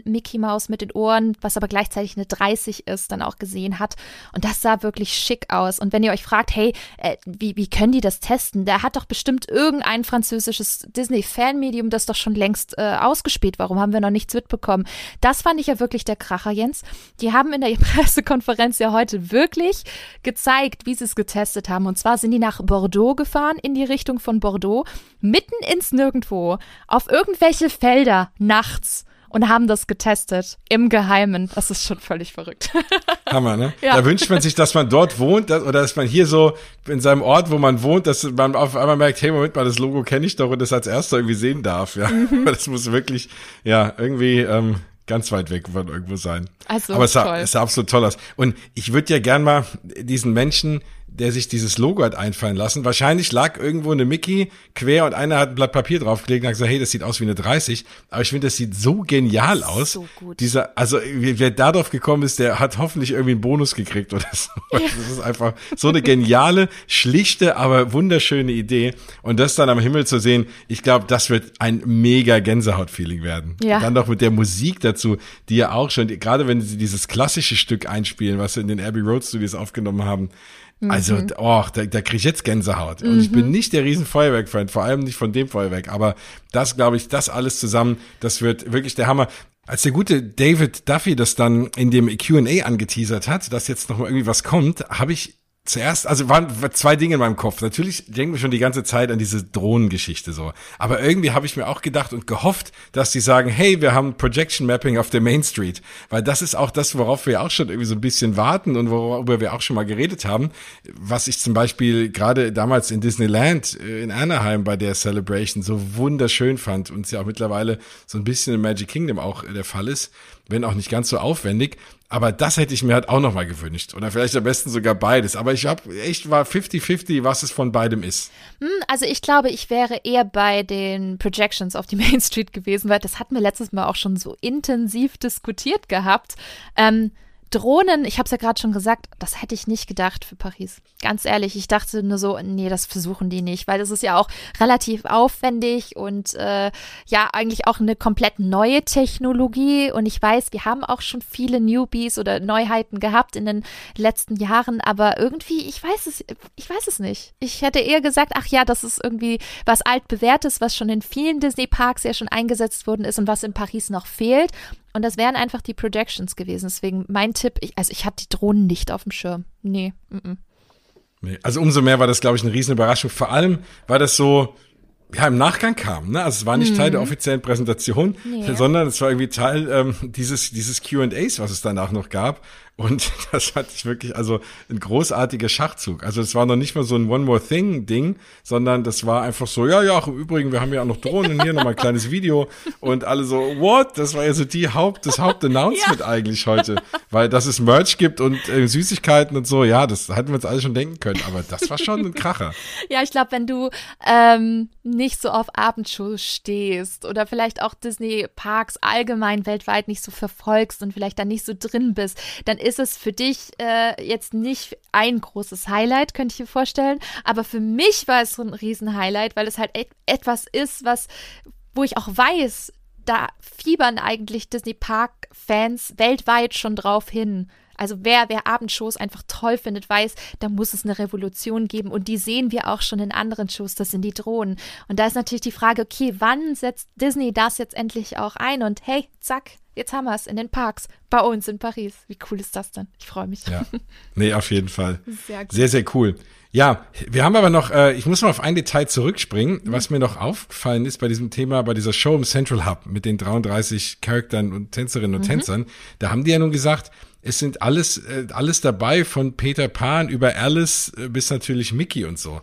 [SPEAKER 2] Mickey Mouse mit den Ohren, was aber gleichzeitig eine 30 ist, dann auch gesehen hat. Und das sah wirklich schick aus. Und wenn ihr euch fragt, hey äh, wie, wie können die das testen? Der hat doch bestimmt irgendein französisches Disney-Fanmedium das doch schon längst äh, ausgespielt. Warum haben wir noch nichts mitbekommen? Das fand ich ja wirklich der Kracher, Jens. Die haben in der <laughs> Pressekonferenz ja heute wirklich gezeigt, wie sie es getestet haben. Und zwar sind die nach Bordeaux gefahren, in die Richtung von Bordeaux, mitten ins Nirgendwo, auf irgendwelche Felder nachts und haben das getestet im Geheimen. Das ist schon völlig verrückt. <laughs>
[SPEAKER 1] Hammer, ne? Ja. Da wünscht man sich, dass man dort wohnt dass, oder dass man hier so in seinem Ort, wo man wohnt, dass man auf einmal merkt, hey, Moment mal, das Logo kenne ich doch und das als erster irgendwie sehen darf. Ja, mhm. <laughs> das muss wirklich, ja, irgendwie ähm, ganz weit weg von irgendwo sein. Also, Aber es sah, es sah absolut toll aus. Und ich würde ja gern mal diesen Menschen der sich dieses Logo hat einfallen lassen. Wahrscheinlich lag irgendwo eine Mickey quer und einer hat ein Blatt Papier draufgelegt und hat gesagt, hey, das sieht aus wie eine 30. Aber ich finde, das sieht so genial aus. So gut. Dieser, also wer darauf gekommen ist, der hat hoffentlich irgendwie einen Bonus gekriegt oder so. Ja. <laughs> Das ist einfach so eine geniale, schlichte, aber wunderschöne Idee. Und das dann am Himmel zu sehen, ich glaube, das wird ein mega Gänsehaut-Feeling werden. Ja. Und dann noch mit der Musik dazu, die ja auch schon, gerade wenn sie dieses klassische Stück einspielen, was sie in den Abbey Road Studios aufgenommen haben, also, mhm. oh, da, da krieg ich jetzt Gänsehaut. Und mhm. ich bin mhm. nicht der riesen Feuerwerk-Fan, vor allem nicht von dem Feuerwerk. Aber das, glaube ich, das alles zusammen, das wird wirklich der Hammer. Als der gute David Duffy das dann in dem Q&A angeteasert hat, dass jetzt noch mal irgendwie was kommt, habe ich Zuerst, also waren zwei Dinge in meinem Kopf. Natürlich denken wir schon die ganze Zeit an diese Drohnengeschichte so. Aber irgendwie habe ich mir auch gedacht und gehofft, dass die sagen, hey, wir haben Projection Mapping auf der Main Street. Weil das ist auch das, worauf wir auch schon irgendwie so ein bisschen warten und worüber wir auch schon mal geredet haben. Was ich zum Beispiel gerade damals in Disneyland äh, in Anaheim bei der Celebration so wunderschön fand und es ja auch mittlerweile so ein bisschen in Magic Kingdom auch der Fall ist wenn auch nicht ganz so aufwendig. Aber das hätte ich mir halt auch noch mal gewünscht. Oder vielleicht am besten sogar beides. Aber ich habe echt war 50-50, was es von beidem ist.
[SPEAKER 2] Hm, also ich glaube, ich wäre eher bei den Projections auf die <laughs> Main Street gewesen, weil das hatten wir letztes Mal auch schon so intensiv diskutiert gehabt. Ähm, Drohnen, ich habe es ja gerade schon gesagt, das hätte ich nicht gedacht für Paris. Ganz ehrlich, ich dachte nur so, nee, das versuchen die nicht, weil das ist ja auch relativ aufwendig und äh, ja, eigentlich auch eine komplett neue Technologie. Und ich weiß, wir haben auch schon viele Newbies oder Neuheiten gehabt in den letzten Jahren, aber irgendwie, ich weiß es, ich weiß es nicht. Ich hätte eher gesagt, ach ja, das ist irgendwie was altbewährtes, was schon in vielen Disney-Parks ja schon eingesetzt worden ist und was in Paris noch fehlt. Und das wären einfach die Projections gewesen. Deswegen mein Tipp, ich, also ich hatte die Drohnen nicht auf dem Schirm. Nee. -mm.
[SPEAKER 1] nee. Also umso mehr war das, glaube ich, eine riesen Überraschung. Vor allem, weil das so, ja, im Nachgang kam. Ne? Also es war nicht mhm. Teil der mhm. offiziellen Präsentation, nee. sondern es war irgendwie Teil ähm, dieses, dieses Q&As, was es danach noch gab. Und <laughs> das fand ich wirklich, also ein großartiger Schachzug. Also es war noch nicht mal so ein One More Thing Ding, sondern das war einfach so, ja, ja, im Übrigen, wir haben ja auch noch Drohnen, hier nochmal ein kleines Video und alle so, what? Das war ja so die Haupt, das Hauptannouncement ja. eigentlich heute. Weil dass es Merch gibt und äh, Süßigkeiten und so, ja, das hätten wir uns alle schon denken können, aber das war schon ein Kracher.
[SPEAKER 2] Ja, ich glaube, wenn du ähm, nicht so auf Abendshows stehst oder vielleicht auch Disney Parks allgemein weltweit nicht so verfolgst und vielleicht da nicht so drin bist, dann ist es für dich äh, jetzt nicht ein großes Highlight, könnte ich mir vorstellen. Aber für mich war es so ein Riesen-Highlight, weil es halt et etwas ist, was, wo ich auch weiß, da fiebern eigentlich Disney Park-Fans weltweit schon drauf hin. Also wer, wer Abendshows einfach toll findet, weiß, da muss es eine Revolution geben. Und die sehen wir auch schon in anderen Shows, das sind die Drohnen. Und da ist natürlich die Frage, okay, wann setzt Disney das jetzt endlich auch ein? Und hey, zack, jetzt haben wir es in den Parks bei uns in Paris. Wie cool ist das denn? Ich freue mich.
[SPEAKER 1] Ja, <laughs> nee, auf jeden Fall. Sehr, sehr, sehr cool. Ja, wir haben aber noch, äh, ich muss mal auf ein Detail zurückspringen, mhm. was mir noch aufgefallen ist bei diesem Thema, bei dieser Show im Central Hub mit den 33 Charakteren und Tänzerinnen und mhm. Tänzern. Da haben die ja nun gesagt, es sind alles, äh, alles dabei von Peter Pan über Alice äh, bis natürlich Mickey und so.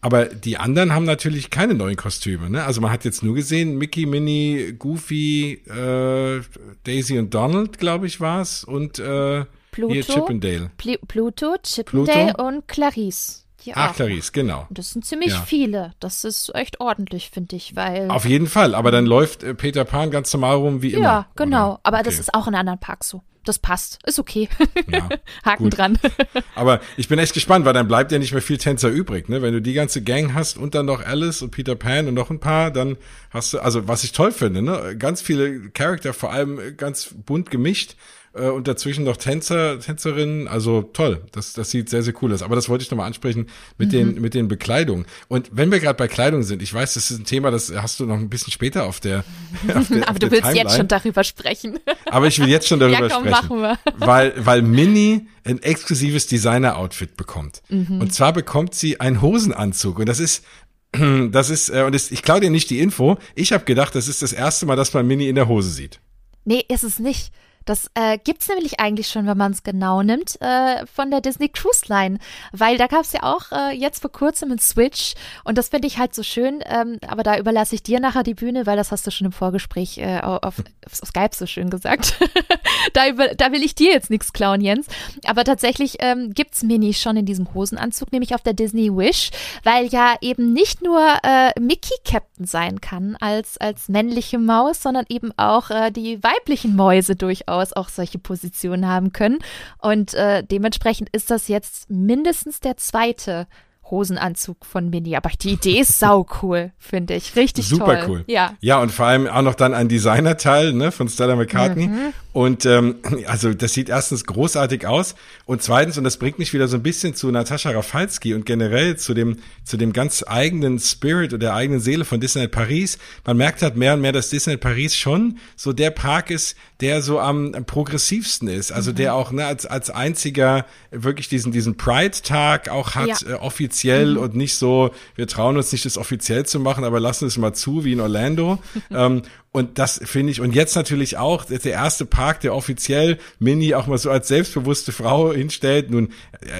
[SPEAKER 1] Aber die anderen haben natürlich keine neuen Kostüme. Ne? Also man hat jetzt nur gesehen, Mickey, Minnie, Goofy, äh, Daisy und Donald, glaube ich, war's. Und äh,
[SPEAKER 2] Pluto, hier Chippendale. Pl Pluto, Chippendale Pluto? und Clarice.
[SPEAKER 1] Ach, Clarice, genau.
[SPEAKER 2] Das sind ziemlich ja. viele. Das ist echt ordentlich, finde ich, weil.
[SPEAKER 1] Auf jeden Fall, aber dann läuft äh, Peter Pan ganz normal rum wie immer. Ja,
[SPEAKER 2] genau. Oder? Aber okay. das ist auch in anderen Parks so das passt, ist okay. <laughs> Ja, <laughs> Haken gut. dran. <laughs>
[SPEAKER 1] Aber ich bin echt gespannt, weil dann bleibt ja nicht mehr viel Tänzer übrig, ne? Wenn du die ganze Gang hast und dann noch Alice und Peter Pan und noch ein paar, dann hast du, also was ich toll finde, ne? Ganz viele Charakter, vor allem ganz bunt gemischt äh, und dazwischen noch Tänzer, Tänzerinnen. Also toll, das, das sieht sehr, sehr cool aus. Aber das wollte ich nochmal ansprechen mit, mhm. den, mit den Bekleidungen. Und wenn wir gerade bei Kleidung sind, ich weiß, das ist ein Thema, das hast du noch ein bisschen später auf der. <laughs>
[SPEAKER 2] Auf der Aber du willst Timeline. jetzt schon darüber sprechen.
[SPEAKER 1] Aber ich will jetzt schon darüber <laughs> ja, komm, sprechen. Machen wir. <laughs> Weil, weil Minnie ein exklusives Designer-Outfit bekommt. Mhm. Und zwar bekommt sie einen Hosenanzug. Und das ist <clears throat> das ist, äh, und das, ich klaue dir nicht die Info. Ich habe gedacht, das ist das erste Mal, dass man Minnie in der Hose sieht.
[SPEAKER 2] Nee, ist es nicht. Das äh, es nämlich eigentlich schon, wenn man es genau nimmt, äh, von der Disney Cruise Line. Weil da gab es ja auch äh, jetzt vor kurzem einen Switch und das finde ich halt so schön. Ähm, aber da überlasse ich dir nachher die Bühne, weil das hast du schon im Vorgespräch äh, auf, auf Skype so schön gesagt. <laughs> da, über, da will ich dir jetzt nichts klauen, Jens. Aber tatsächlich ähm, es Mini schon in diesem Hosenanzug, nämlich auf der Disney Wish, weil ja eben nicht nur äh, Mickey Captain sein kann als, als männliche Maus, sondern eben auch äh, die weiblichen Mäuse durchaus durchaus auch solche Positionen haben können. Und äh, dementsprechend ist das jetzt mindestens der zweite Hosenanzug von Mini. Aber die Idee ist sau cool, finde ich. Richtig
[SPEAKER 1] Super
[SPEAKER 2] toll.
[SPEAKER 1] cool. Ja. Ja, und vor allem auch noch dann ein Designerteil ne, von Stella McCartney. Mhm. Und ähm, also das sieht erstens großartig aus und zweitens, und das bringt mich wieder so ein bisschen zu Natascha Rafalski und generell zu dem, zu dem ganz eigenen Spirit und der eigenen Seele von Disneyland Paris. Man merkt halt mehr und mehr, dass Disneyland Paris schon so der Park ist, der so am, am progressivsten ist. Also mhm. der auch ne, als, als einziger wirklich diesen, diesen Pride-Tag auch hat, ja. äh, offiziell mhm. und nicht so, wir trauen uns nicht, das offiziell zu machen, aber lassen es mal zu, wie in Orlando. <laughs> ähm, und das finde ich, und jetzt natürlich auch der erste Park, der offiziell Mini auch mal so als selbstbewusste Frau hinstellt. Nun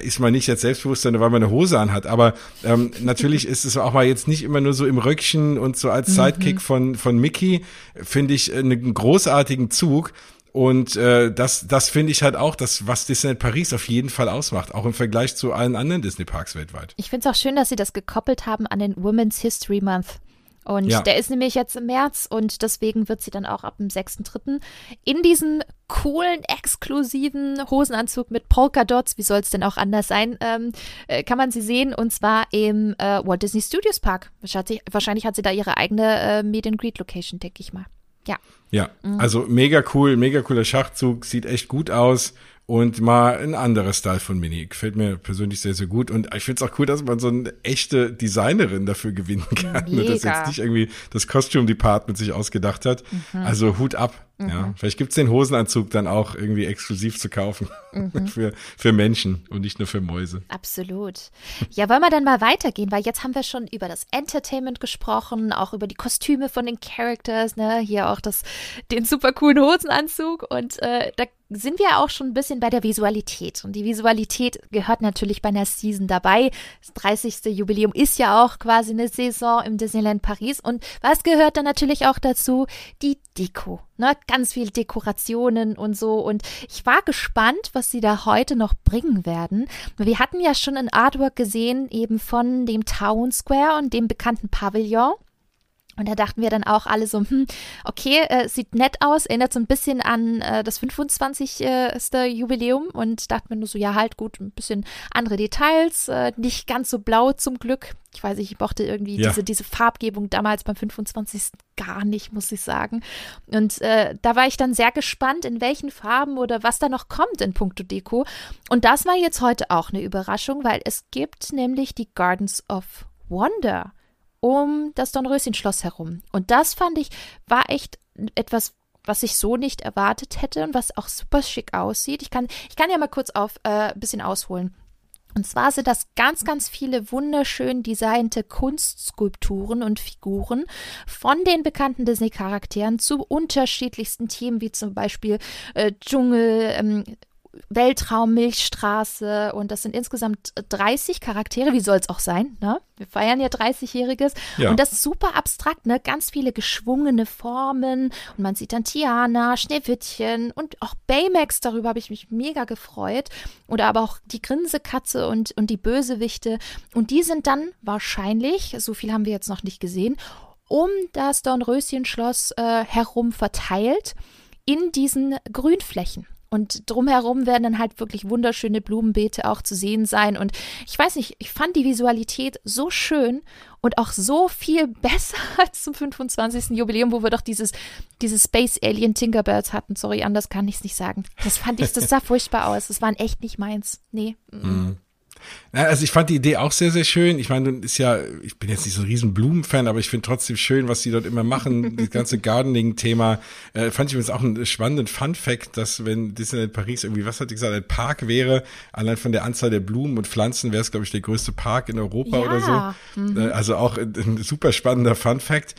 [SPEAKER 1] ist man nicht jetzt selbstbewusster, weil man eine Hose anhat, aber ähm, natürlich <laughs> ist es auch mal jetzt nicht immer nur so im Röckchen und so als Sidekick mhm. von, von Mickey, finde ich einen großartigen Zug. Und äh, das, das finde ich halt auch, das, was Disneyland Paris auf jeden Fall ausmacht, auch im Vergleich zu allen anderen Disney-Parks weltweit.
[SPEAKER 2] Ich finde es auch schön, dass sie das gekoppelt haben an den Women's History Month. Und ja. der ist nämlich jetzt im März und deswegen wird sie dann auch ab dem 6.3. in diesem coolen, exklusiven Hosenanzug mit Polka-Dots, wie soll es denn auch anders sein, ähm, äh, kann man sie sehen und zwar im äh, Walt Disney Studios Park. Wahrscheinlich, wahrscheinlich hat sie da ihre eigene äh, Meet and Greet Location, denke ich mal. Ja.
[SPEAKER 1] Ja, mhm. also mega cool, mega cooler Schachzug, sieht echt gut aus und mal ein anderer Style von Mini. Gefällt mir persönlich sehr, sehr gut. Und ich finde es auch cool, dass man so eine echte Designerin dafür gewinnen kann. <laughs> Mega. Dass jetzt nicht irgendwie das Costume Department sich ausgedacht hat. Mhm. Also Hut ab. Mhm. Ja, vielleicht gibt's den Hosenanzug dann auch irgendwie exklusiv zu kaufen mhm. <laughs> für, für Menschen und nicht nur für Mäuse.
[SPEAKER 2] Absolut. Ja, wollen wir dann mal weitergehen, weil jetzt haben wir schon über das Entertainment gesprochen, auch über die Kostüme von den Characters, ne? Hier auch das, den super coolen Hosenanzug und äh, da sind wir auch schon ein bisschen bei der Visualität. Und die Visualität gehört natürlich bei einer Season dabei. Das 30. Jubiläum ist ja auch quasi eine Saison im Disneyland Paris. Und was gehört dann natürlich auch dazu? Die Deko. Ne? Ganz viel Dekorationen und so. Und ich war gespannt, was sie da heute noch bringen werden. Wir hatten ja schon ein Artwork gesehen, eben von dem Town Square und dem bekannten Pavillon. Und da dachten wir dann auch alle so, hm, okay, äh, sieht nett aus, erinnert so ein bisschen an äh, das 25. Äh, Jubiläum und dachten wir nur so, ja, halt gut, ein bisschen andere Details, äh, nicht ganz so blau zum Glück. Ich weiß nicht, ich mochte irgendwie ja. diese, diese Farbgebung damals beim 25. gar nicht, muss ich sagen. Und äh, da war ich dann sehr gespannt, in welchen Farben oder was da noch kommt in puncto Deko. Und das war jetzt heute auch eine Überraschung, weil es gibt nämlich die Gardens of Wonder um das Dornröschen-Schloss herum. Und das fand ich, war echt etwas, was ich so nicht erwartet hätte und was auch super schick aussieht. Ich kann, ich kann ja mal kurz auf äh, ein bisschen ausholen. Und zwar sind das ganz, ganz viele wunderschön designte Kunstskulpturen und Figuren von den bekannten Disney-Charakteren zu unterschiedlichsten Themen, wie zum Beispiel äh, Dschungel, ähm, Weltraum, Milchstraße und das sind insgesamt 30 Charaktere, wie soll es auch sein, ne? Wir feiern ja 30-Jähriges ja. und das ist super abstrakt, ne? Ganz viele geschwungene Formen und man sieht dann Tiana, Schneewittchen und auch Baymax, darüber habe ich mich mega gefreut oder aber auch die Grinsekatze und, und die Bösewichte und die sind dann wahrscheinlich, so viel haben wir jetzt noch nicht gesehen, um das Dornröschenschloss äh, herum verteilt in diesen Grünflächen. Und drumherum werden dann halt wirklich wunderschöne Blumenbeete auch zu sehen sein. Und ich weiß nicht, ich fand die Visualität so schön und auch so viel besser <laughs> als zum 25. Jubiläum, wo wir doch dieses, dieses Space Alien Tinkerbirds hatten. Sorry, anders kann ich es nicht sagen. Das fand ich, das sah furchtbar aus. Das waren echt nicht meins. Nee. Mhm.
[SPEAKER 1] Also ich fand die Idee auch sehr, sehr schön. Ich meine, ist ja, ich bin jetzt nicht so ein riesen Blumenfan, aber ich finde trotzdem schön, was sie dort immer machen. <laughs> das ganze Gardening-Thema. Äh, fand ich übrigens auch einen spannenden Fun-Fact, dass wenn Disneyland Paris irgendwie, was hat die gesagt, ein Park wäre, allein von der Anzahl der Blumen und Pflanzen wäre es, glaube ich, der größte Park in Europa ja. oder so. Mhm. Äh, also auch ein, ein super spannender Fun-Fact.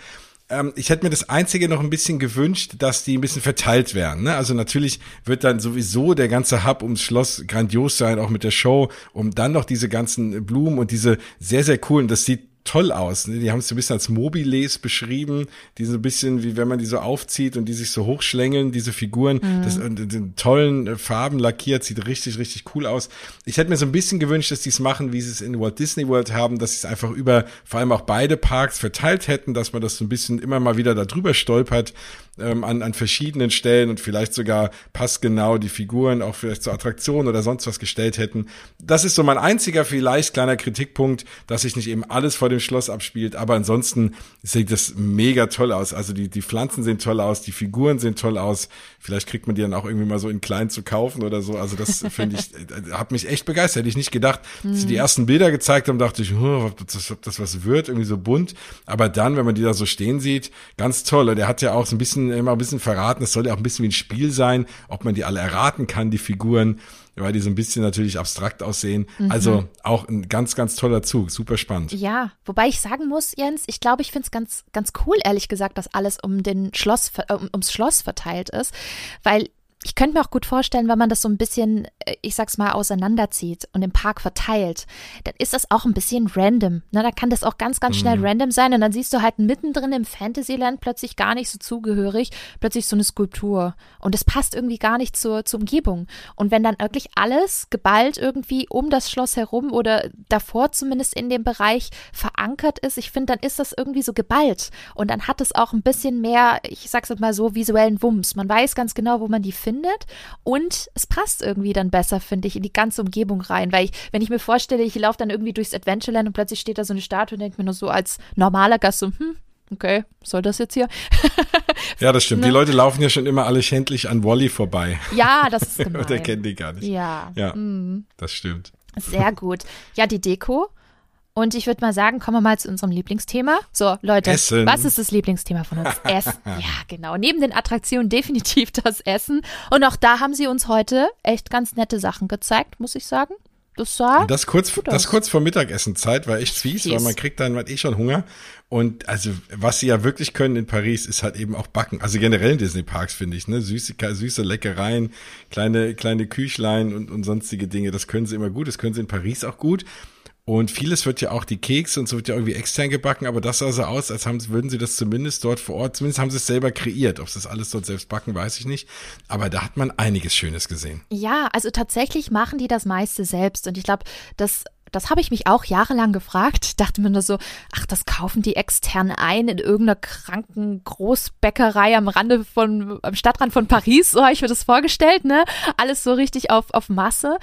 [SPEAKER 1] Ähm, ich hätte mir das Einzige noch ein bisschen gewünscht, dass die ein bisschen verteilt werden. Ne? Also natürlich wird dann sowieso der ganze Hub ums Schloss grandios sein, auch mit der Show, um dann noch diese ganzen Blumen und diese sehr, sehr coolen, das sieht toll aus. Ne? Die haben es so ein bisschen als Mobiles beschrieben, die so ein bisschen wie wenn man die so aufzieht und die sich so hochschlängeln, diese Figuren, mhm. das in den tollen äh, Farben lackiert, sieht richtig, richtig cool aus. Ich hätte mir so ein bisschen gewünscht, dass die es machen, wie sie es in Walt Disney World haben, dass sie es einfach über vor allem auch beide Parks verteilt hätten, dass man das so ein bisschen immer mal wieder da drüber stolpert ähm, an, an verschiedenen Stellen und vielleicht sogar passgenau die Figuren auch vielleicht zur Attraktion oder sonst was gestellt hätten. Das ist so mein einziger vielleicht kleiner Kritikpunkt, dass sich nicht eben alles vor dem Schloss abspielt, aber ansonsten sieht das mega toll aus. Also die, die Pflanzen sehen toll aus, die Figuren sehen toll aus. Vielleicht kriegt man die dann auch irgendwie mal so in klein zu kaufen oder so. Also das <laughs> finde ich, äh, hat mich echt begeistert. Hätte ich nicht gedacht, als sie die mhm. ersten Bilder gezeigt haben, dachte ich, oh, ob, das, ob das was wird, irgendwie so bunt. Aber dann, wenn man die da so stehen sieht, ganz toll. Und er hat ja auch so ein bisschen immer ein bisschen verraten, es soll ja auch ein bisschen wie ein Spiel sein, ob man die alle erraten kann, die Figuren, weil die so ein bisschen natürlich abstrakt aussehen. Mhm. Also auch ein ganz, ganz toller Zug, super spannend.
[SPEAKER 2] Ja, wobei ich sagen muss, Jens, ich glaube, ich finde es ganz, ganz cool, ehrlich gesagt, dass alles um den Schloss, um, ums Schloss verteilt ist, weil ich könnte mir auch gut vorstellen, wenn man das so ein bisschen, äh, ich sag's mal, auseinanderzieht und im Park verteilt, dann ist das auch ein bisschen random. Ne? Da kann das auch ganz, ganz schnell mhm. random sein und dann siehst du halt mittendrin im Fantasyland plötzlich gar nicht so zugehörig, plötzlich so eine Skulptur. Und es passt irgendwie gar nicht zur, zur Umgebung. Und wenn dann wirklich alles geballt irgendwie um das Schloss herum oder davor zumindest in dem Bereich verankert ist, ich finde, dann ist das irgendwie so geballt. Und dann hat es auch ein bisschen mehr, ich sag's mal so, visuellen Wumms. Man weiß ganz genau, wo man die findet findet und es passt irgendwie dann besser, finde ich, in die ganze Umgebung rein, weil ich, wenn ich mir vorstelle, ich laufe dann irgendwie durchs Adventureland und plötzlich steht da so eine Statue und denke mir nur so als normaler Gast so, hm, okay, soll das jetzt hier? <laughs>
[SPEAKER 1] ja, das stimmt. Ne? Die Leute laufen ja schon immer alle schändlich an Wally vorbei.
[SPEAKER 2] Ja, das ist
[SPEAKER 1] gemein. <laughs> Und der kennt die gar nicht.
[SPEAKER 2] Ja.
[SPEAKER 1] Ja, mm. das stimmt.
[SPEAKER 2] Sehr gut. Ja, die Deko und ich würde mal sagen, kommen wir mal zu unserem Lieblingsthema. So, Leute,
[SPEAKER 1] Essen.
[SPEAKER 2] was ist das Lieblingsthema von uns? <laughs> Essen. Ja, genau. Neben den Attraktionen definitiv das Essen. Und auch da haben sie uns heute echt ganz nette Sachen gezeigt, muss ich sagen. Das sah.
[SPEAKER 1] Das kurz, das kurz vor Mittagessenzeit war echt fies, fies, weil man kriegt dann halt eh schon Hunger. Und also, was sie ja wirklich können in Paris, ist halt eben auch backen. Also generell in Disney Parks, finde ich, ne? Süße, süße Leckereien, kleine, kleine Küchlein und, und sonstige Dinge. Das können sie immer gut. Das können sie in Paris auch gut. Und vieles wird ja auch die Kekse und so wird ja irgendwie extern gebacken, aber das sah so aus, als haben, würden sie das zumindest dort vor Ort, zumindest haben sie es selber kreiert. Ob sie das alles dort selbst backen, weiß ich nicht. Aber da hat man einiges Schönes gesehen.
[SPEAKER 2] Ja, also tatsächlich machen die das meiste selbst. Und ich glaube, das das habe ich mich auch jahrelang gefragt. Dachte mir nur so, ach, das kaufen die extern ein in irgendeiner kranken Großbäckerei am Rande von, am Stadtrand von Paris. So habe ich mir das vorgestellt, ne? Alles so richtig auf, auf Masse.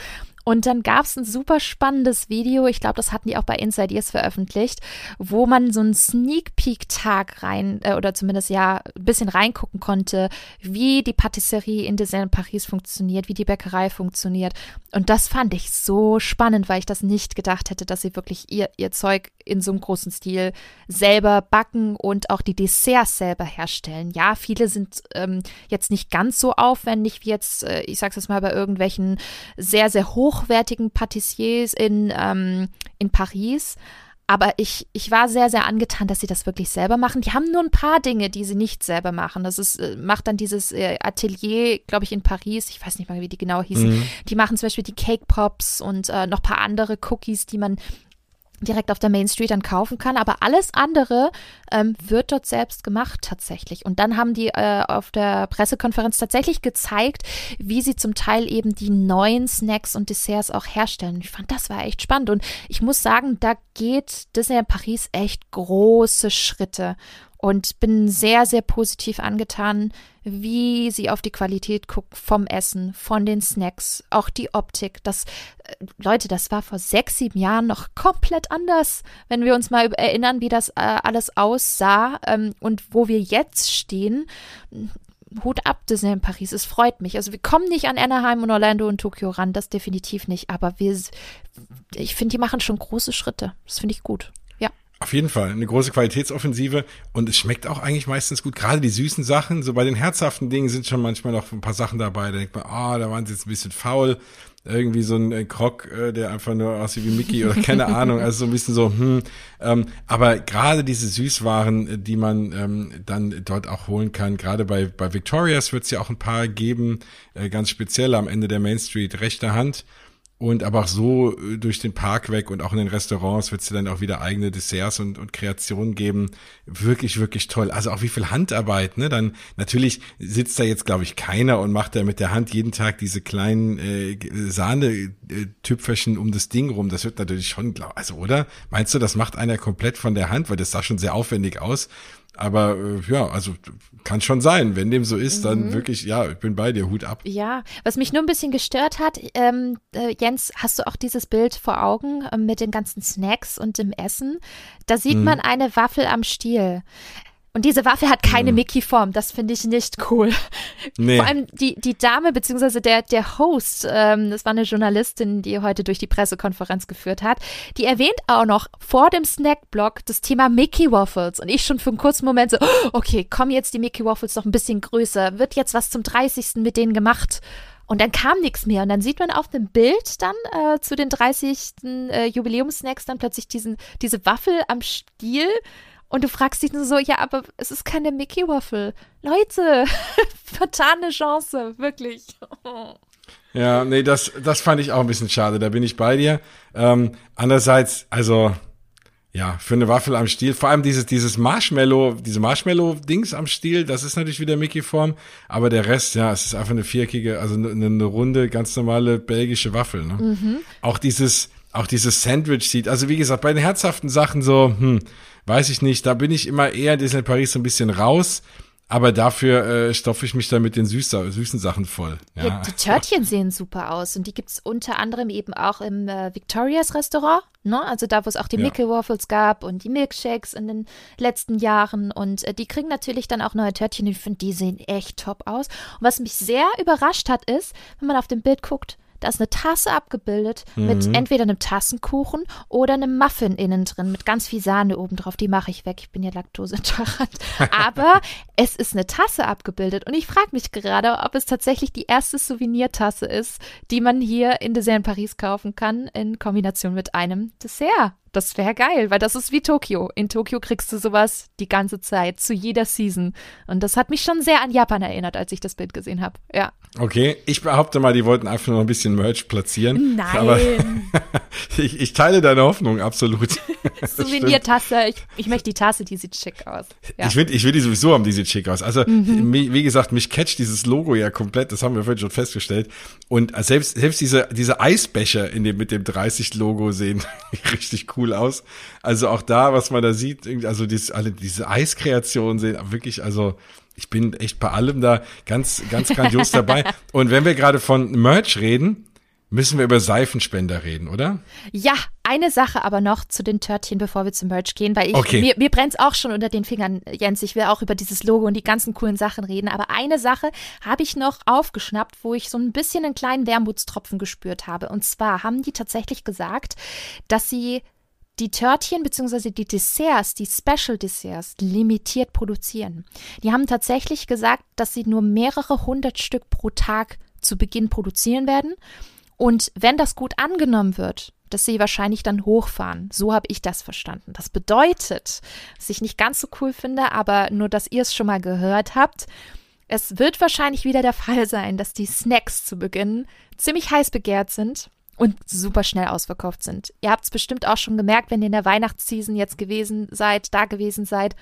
[SPEAKER 2] Und dann gab es ein super spannendes Video, ich glaube, das hatten die auch bei Inside Ears veröffentlicht, wo man so einen Sneak Peek-Tag rein, äh, oder zumindest ja, ein bisschen reingucken konnte, wie die Patisserie in Disneyland Paris funktioniert, wie die Bäckerei funktioniert. Und das fand ich so spannend, weil ich das nicht gedacht hätte, dass sie wirklich ihr, ihr Zeug in so einem großen Stil selber backen und auch die Desserts selber herstellen. Ja, viele sind ähm, jetzt nicht ganz so aufwendig wie jetzt, äh, ich sag's jetzt mal, bei irgendwelchen sehr, sehr hochwertigen Patissiers in, ähm, in Paris. Aber ich, ich war sehr, sehr angetan, dass sie das wirklich selber machen. Die haben nur ein paar Dinge, die sie nicht selber machen. Das ist, äh, macht dann dieses äh, Atelier, glaube ich, in Paris. Ich weiß nicht mal, wie die genau hießen. Mhm. Die machen zum Beispiel die Cake Pops und äh, noch ein paar andere Cookies, die man direkt auf der Main Street dann kaufen kann. Aber alles andere ähm, wird dort selbst gemacht tatsächlich. Und dann haben die äh, auf der Pressekonferenz tatsächlich gezeigt, wie sie zum Teil eben die neuen Snacks und Desserts auch herstellen. Ich fand, das war echt spannend. Und ich muss sagen, da geht Disney Paris echt große Schritte und bin sehr, sehr positiv angetan, wie sie auf die Qualität guckt vom Essen, von den Snacks, auch die Optik. Das, äh, Leute, das war vor sechs, sieben Jahren noch komplett anders, wenn wir uns mal erinnern, wie das äh, alles aussah ähm, und wo wir jetzt stehen. Hut ab, Disney in Paris. Es freut mich. Also wir kommen nicht an Anaheim und Orlando und Tokio ran, das definitiv nicht. Aber wir, ich finde, die machen schon große Schritte. Das finde ich gut.
[SPEAKER 1] Auf jeden Fall, eine große Qualitätsoffensive und es schmeckt auch eigentlich meistens gut. Gerade die süßen Sachen, so bei den herzhaften Dingen sind schon manchmal noch ein paar Sachen dabei. Da denkt man, ah, oh, da waren sie jetzt ein bisschen faul. Irgendwie so ein äh, Krog, äh, der einfach nur aussieht wie Mickey oder <laughs> keine Ahnung. Also so ein bisschen so, hm. Ähm, aber gerade diese Süßwaren, äh, die man ähm, dann dort auch holen kann, gerade bei, bei Victorias wird es ja auch ein paar geben, äh, ganz speziell am Ende der Main Street, rechter Hand und aber auch so äh, durch den Park weg und auch in den Restaurants wird es dann auch wieder eigene Desserts und, und Kreationen geben. Wirklich, wirklich toll. Also auch wie viel Handarbeit, ne? Dann natürlich sitzt da jetzt, glaube ich, keiner und macht da mit der Hand jeden Tag diese kleinen äh, Sahne-Tüpferchen um das Ding rum. Das wird natürlich schon, glaub, also oder? Meinst du, das macht einer komplett von der Hand? Weil das sah schon sehr aufwendig aus. Aber äh, ja, also kann schon sein. Wenn dem so ist, mhm. dann wirklich, ja, ich bin bei dir, Hut ab.
[SPEAKER 2] Ja, was mich nur ein bisschen gestört hat, ähm, äh, Jens, hast du auch dieses Bild vor Augen äh, mit den ganzen Snacks und dem Essen? Da sieht mhm. man eine Waffel am Stiel. Und diese Waffe hat keine mhm. Mickey-Form. Das finde ich nicht cool. Nee. Vor allem die, die Dame, beziehungsweise der, der Host, ähm, das war eine Journalistin, die heute durch die Pressekonferenz geführt hat, die erwähnt auch noch vor dem Snackblock das Thema Mickey Waffles. Und ich schon für einen kurzen Moment so, <gasps> okay, kommen jetzt die Mickey Waffles noch ein bisschen größer? Wird jetzt was zum 30. mit denen gemacht? Und dann kam nichts mehr. Und dann sieht man auf dem Bild dann äh, zu den 30. Äh, Jubiläumsnacks dann plötzlich diesen, diese Waffel am Stiel Und du fragst dich nur so, ja, aber es ist keine Mickey Waffle. Leute, <laughs> vertane Chance, wirklich. <laughs>
[SPEAKER 1] Ja, nee, das, das fand ich auch ein bisschen schade. Da bin ich bei dir. Ähm, andererseits, also, ja, für eine Waffel am Stiel, vor allem dieses, dieses Marshmallow, diese Marshmallow-Dings am Stiel, das ist natürlich wieder Mickey-Form, aber der Rest, ja, es ist einfach eine viereckige, also eine, eine runde, ganz normale belgische Waffel, ne? Mhm. Auch dieses, auch dieses Sandwich sieht, also wie gesagt, bei den herzhaften Sachen so, hm, weiß ich nicht, da bin ich immer eher in Disney Paris so ein bisschen raus. Aber dafür äh, stopfe ich mich dann mit den süßer, süßen Sachen voll. Ja.
[SPEAKER 2] ja die Törtchen sehen super aus und die gibt's unter anderem eben auch im äh, Victorias Restaurant, ne? Also da, wo es auch die ja. Mickey Waffles gab und die Milkshakes in den letzten Jahren. Und äh, die kriegen natürlich dann auch neue Törtchen. Ich finde, die sehen echt top aus. Und was mich sehr überrascht hat, ist, wenn man auf dem Bild guckt, da ist eine Tasse abgebildet mhm. mit entweder einem Tassenkuchen oder einem Muffin innen drin mit ganz viel Sahne oben drauf. Die mache ich weg. Ich bin ja laktoseintolerant. <laughs> Aber es ist eine Tasse abgebildet und ich frage mich gerade, ob es tatsächlich die erste Souvenirtasse ist, die man hier in Dessert Paris kaufen kann in Kombination mit einem Dessert. Das wäre geil, weil das ist wie Tokio. In Tokio kriegst du sowas die ganze Zeit, zu jeder Season. Und das hat mich schon sehr an Japan erinnert, als ich das Bild gesehen habe. Ja.
[SPEAKER 1] Okay, ich behaupte mal, die wollten einfach noch ein bisschen Merch platzieren.
[SPEAKER 2] Nein. Aber <laughs>
[SPEAKER 1] ich, ich teile deine Hoffnung absolut. <laughs>
[SPEAKER 2] Souvenirtasse, ich, ich möchte die Tasse, die sieht schick aus.
[SPEAKER 1] Ja. Ich, will, ich will die sowieso haben, die sieht schick aus. Also, mhm. wie gesagt, mich catcht dieses Logo ja komplett, das haben wir vorhin schon festgestellt. Und selbst, selbst diese, diese Eisbecher in dem, mit dem 30-Logo sehen <laughs> richtig cool aus. Also auch da, was man da sieht, also dies, alle diese Eiskreationen sehen wirklich, also ich bin echt bei allem da ganz, ganz grandios <laughs> dabei. Und wenn wir gerade von Merch reden, müssen wir über Seifenspender reden, oder?
[SPEAKER 2] Ja, eine Sache aber noch zu den Törtchen, bevor wir zum Merch gehen, weil ich, okay. mir, mir brennt auch schon unter den Fingern, Jens. Ich will auch über dieses Logo und die ganzen coolen Sachen reden. Aber eine Sache habe ich noch aufgeschnappt, wo ich so ein bisschen einen kleinen Wermutstropfen gespürt habe. Und zwar haben die tatsächlich gesagt, dass sie die Törtchen bzw. die Desserts, die Special Desserts, limitiert produzieren. Die haben tatsächlich gesagt, dass sie nur mehrere hundert Stück pro Tag zu Beginn produzieren werden. Und wenn das gut angenommen wird, dass sie wahrscheinlich dann hochfahren. So habe ich das verstanden. Das bedeutet, was ich nicht ganz so cool finde, aber nur, dass ihr es schon mal gehört habt, es wird wahrscheinlich wieder der Fall sein, dass die Snacks zu Beginn ziemlich heiß begehrt sind und super schnell ausverkauft sind. Ihr habt es bestimmt auch schon gemerkt, wenn ihr in der Weihnachtsseason jetzt gewesen seid, da gewesen seid.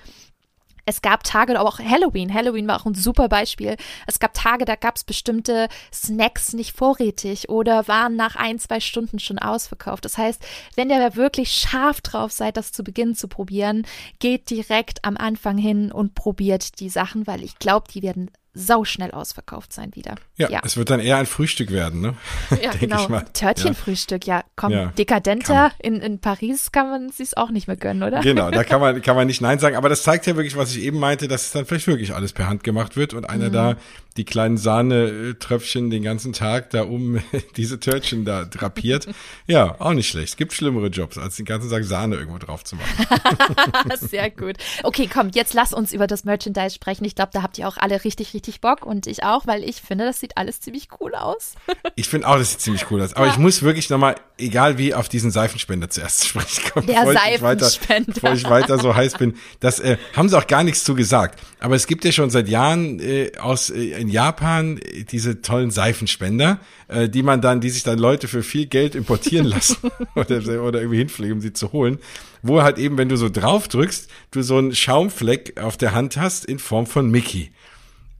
[SPEAKER 2] Es gab Tage, aber auch Halloween. Halloween war auch ein super Beispiel. Es gab Tage, da gab es bestimmte Snacks nicht vorrätig oder waren nach ein, zwei Stunden schon ausverkauft. Das heißt, wenn ihr wirklich scharf drauf seid, das zu Beginn zu probieren, geht direkt am Anfang hin und probiert die Sachen, weil ich glaube, die werden sauschnell ausverkauft sein wieder.
[SPEAKER 1] Ja, ja, es wird dann eher ein Frühstück werden, ne? <laughs>
[SPEAKER 2] Ja, genau. Törtchenfrühstück, ja. Komm, ja, dekadenter in, in Paris kann man sich auch nicht mehr gönnen, oder?
[SPEAKER 1] Genau, da kann man, <laughs> kann man nicht Nein sagen. Aber das zeigt ja wirklich, was ich eben meinte, dass es dann vielleicht wirklich alles per Hand gemacht wird und einer mhm. da die kleinen Sahnetröpfchen den ganzen Tag da um <laughs> diese Törtchen da drapiert. ja, auch nicht schlecht. Es gibt schlimmere Jobs, als den ganzen Tag Sahne irgendwo drauf zu machen. <laughs>
[SPEAKER 2] Sehr gut. Okay, komm, jetzt lass uns über das Merchandise sprechen. Ich glaube, da habt ihr auch alle richtig, richtig Bock und ich auch, weil ich finde, das sieht alles ziemlich cool aus. <laughs>
[SPEAKER 1] ich finde auch, das sieht ziemlich cool aus. Aber ja. ich muss wirklich nochmal, egal wie, auf diesen Seifenspender zuerst sprechen kommen.
[SPEAKER 2] Der bevor Seifenspender.
[SPEAKER 1] Ich weiter, bevor ich weiter so heiß bin. Das äh, haben sie auch gar nichts zu gesagt. Aber es gibt ja schon seit Jahren äh, aus äh, in Japan diese tollen Seifenspender, äh, die man dann, die sich dann Leute für viel Geld importieren lassen <laughs> oder, oder irgendwie hinfliegen, um sie zu holen. Wo halt eben, wenn du so drauf drückst, du so einen Schaumfleck auf der Hand hast in Form von Mickey.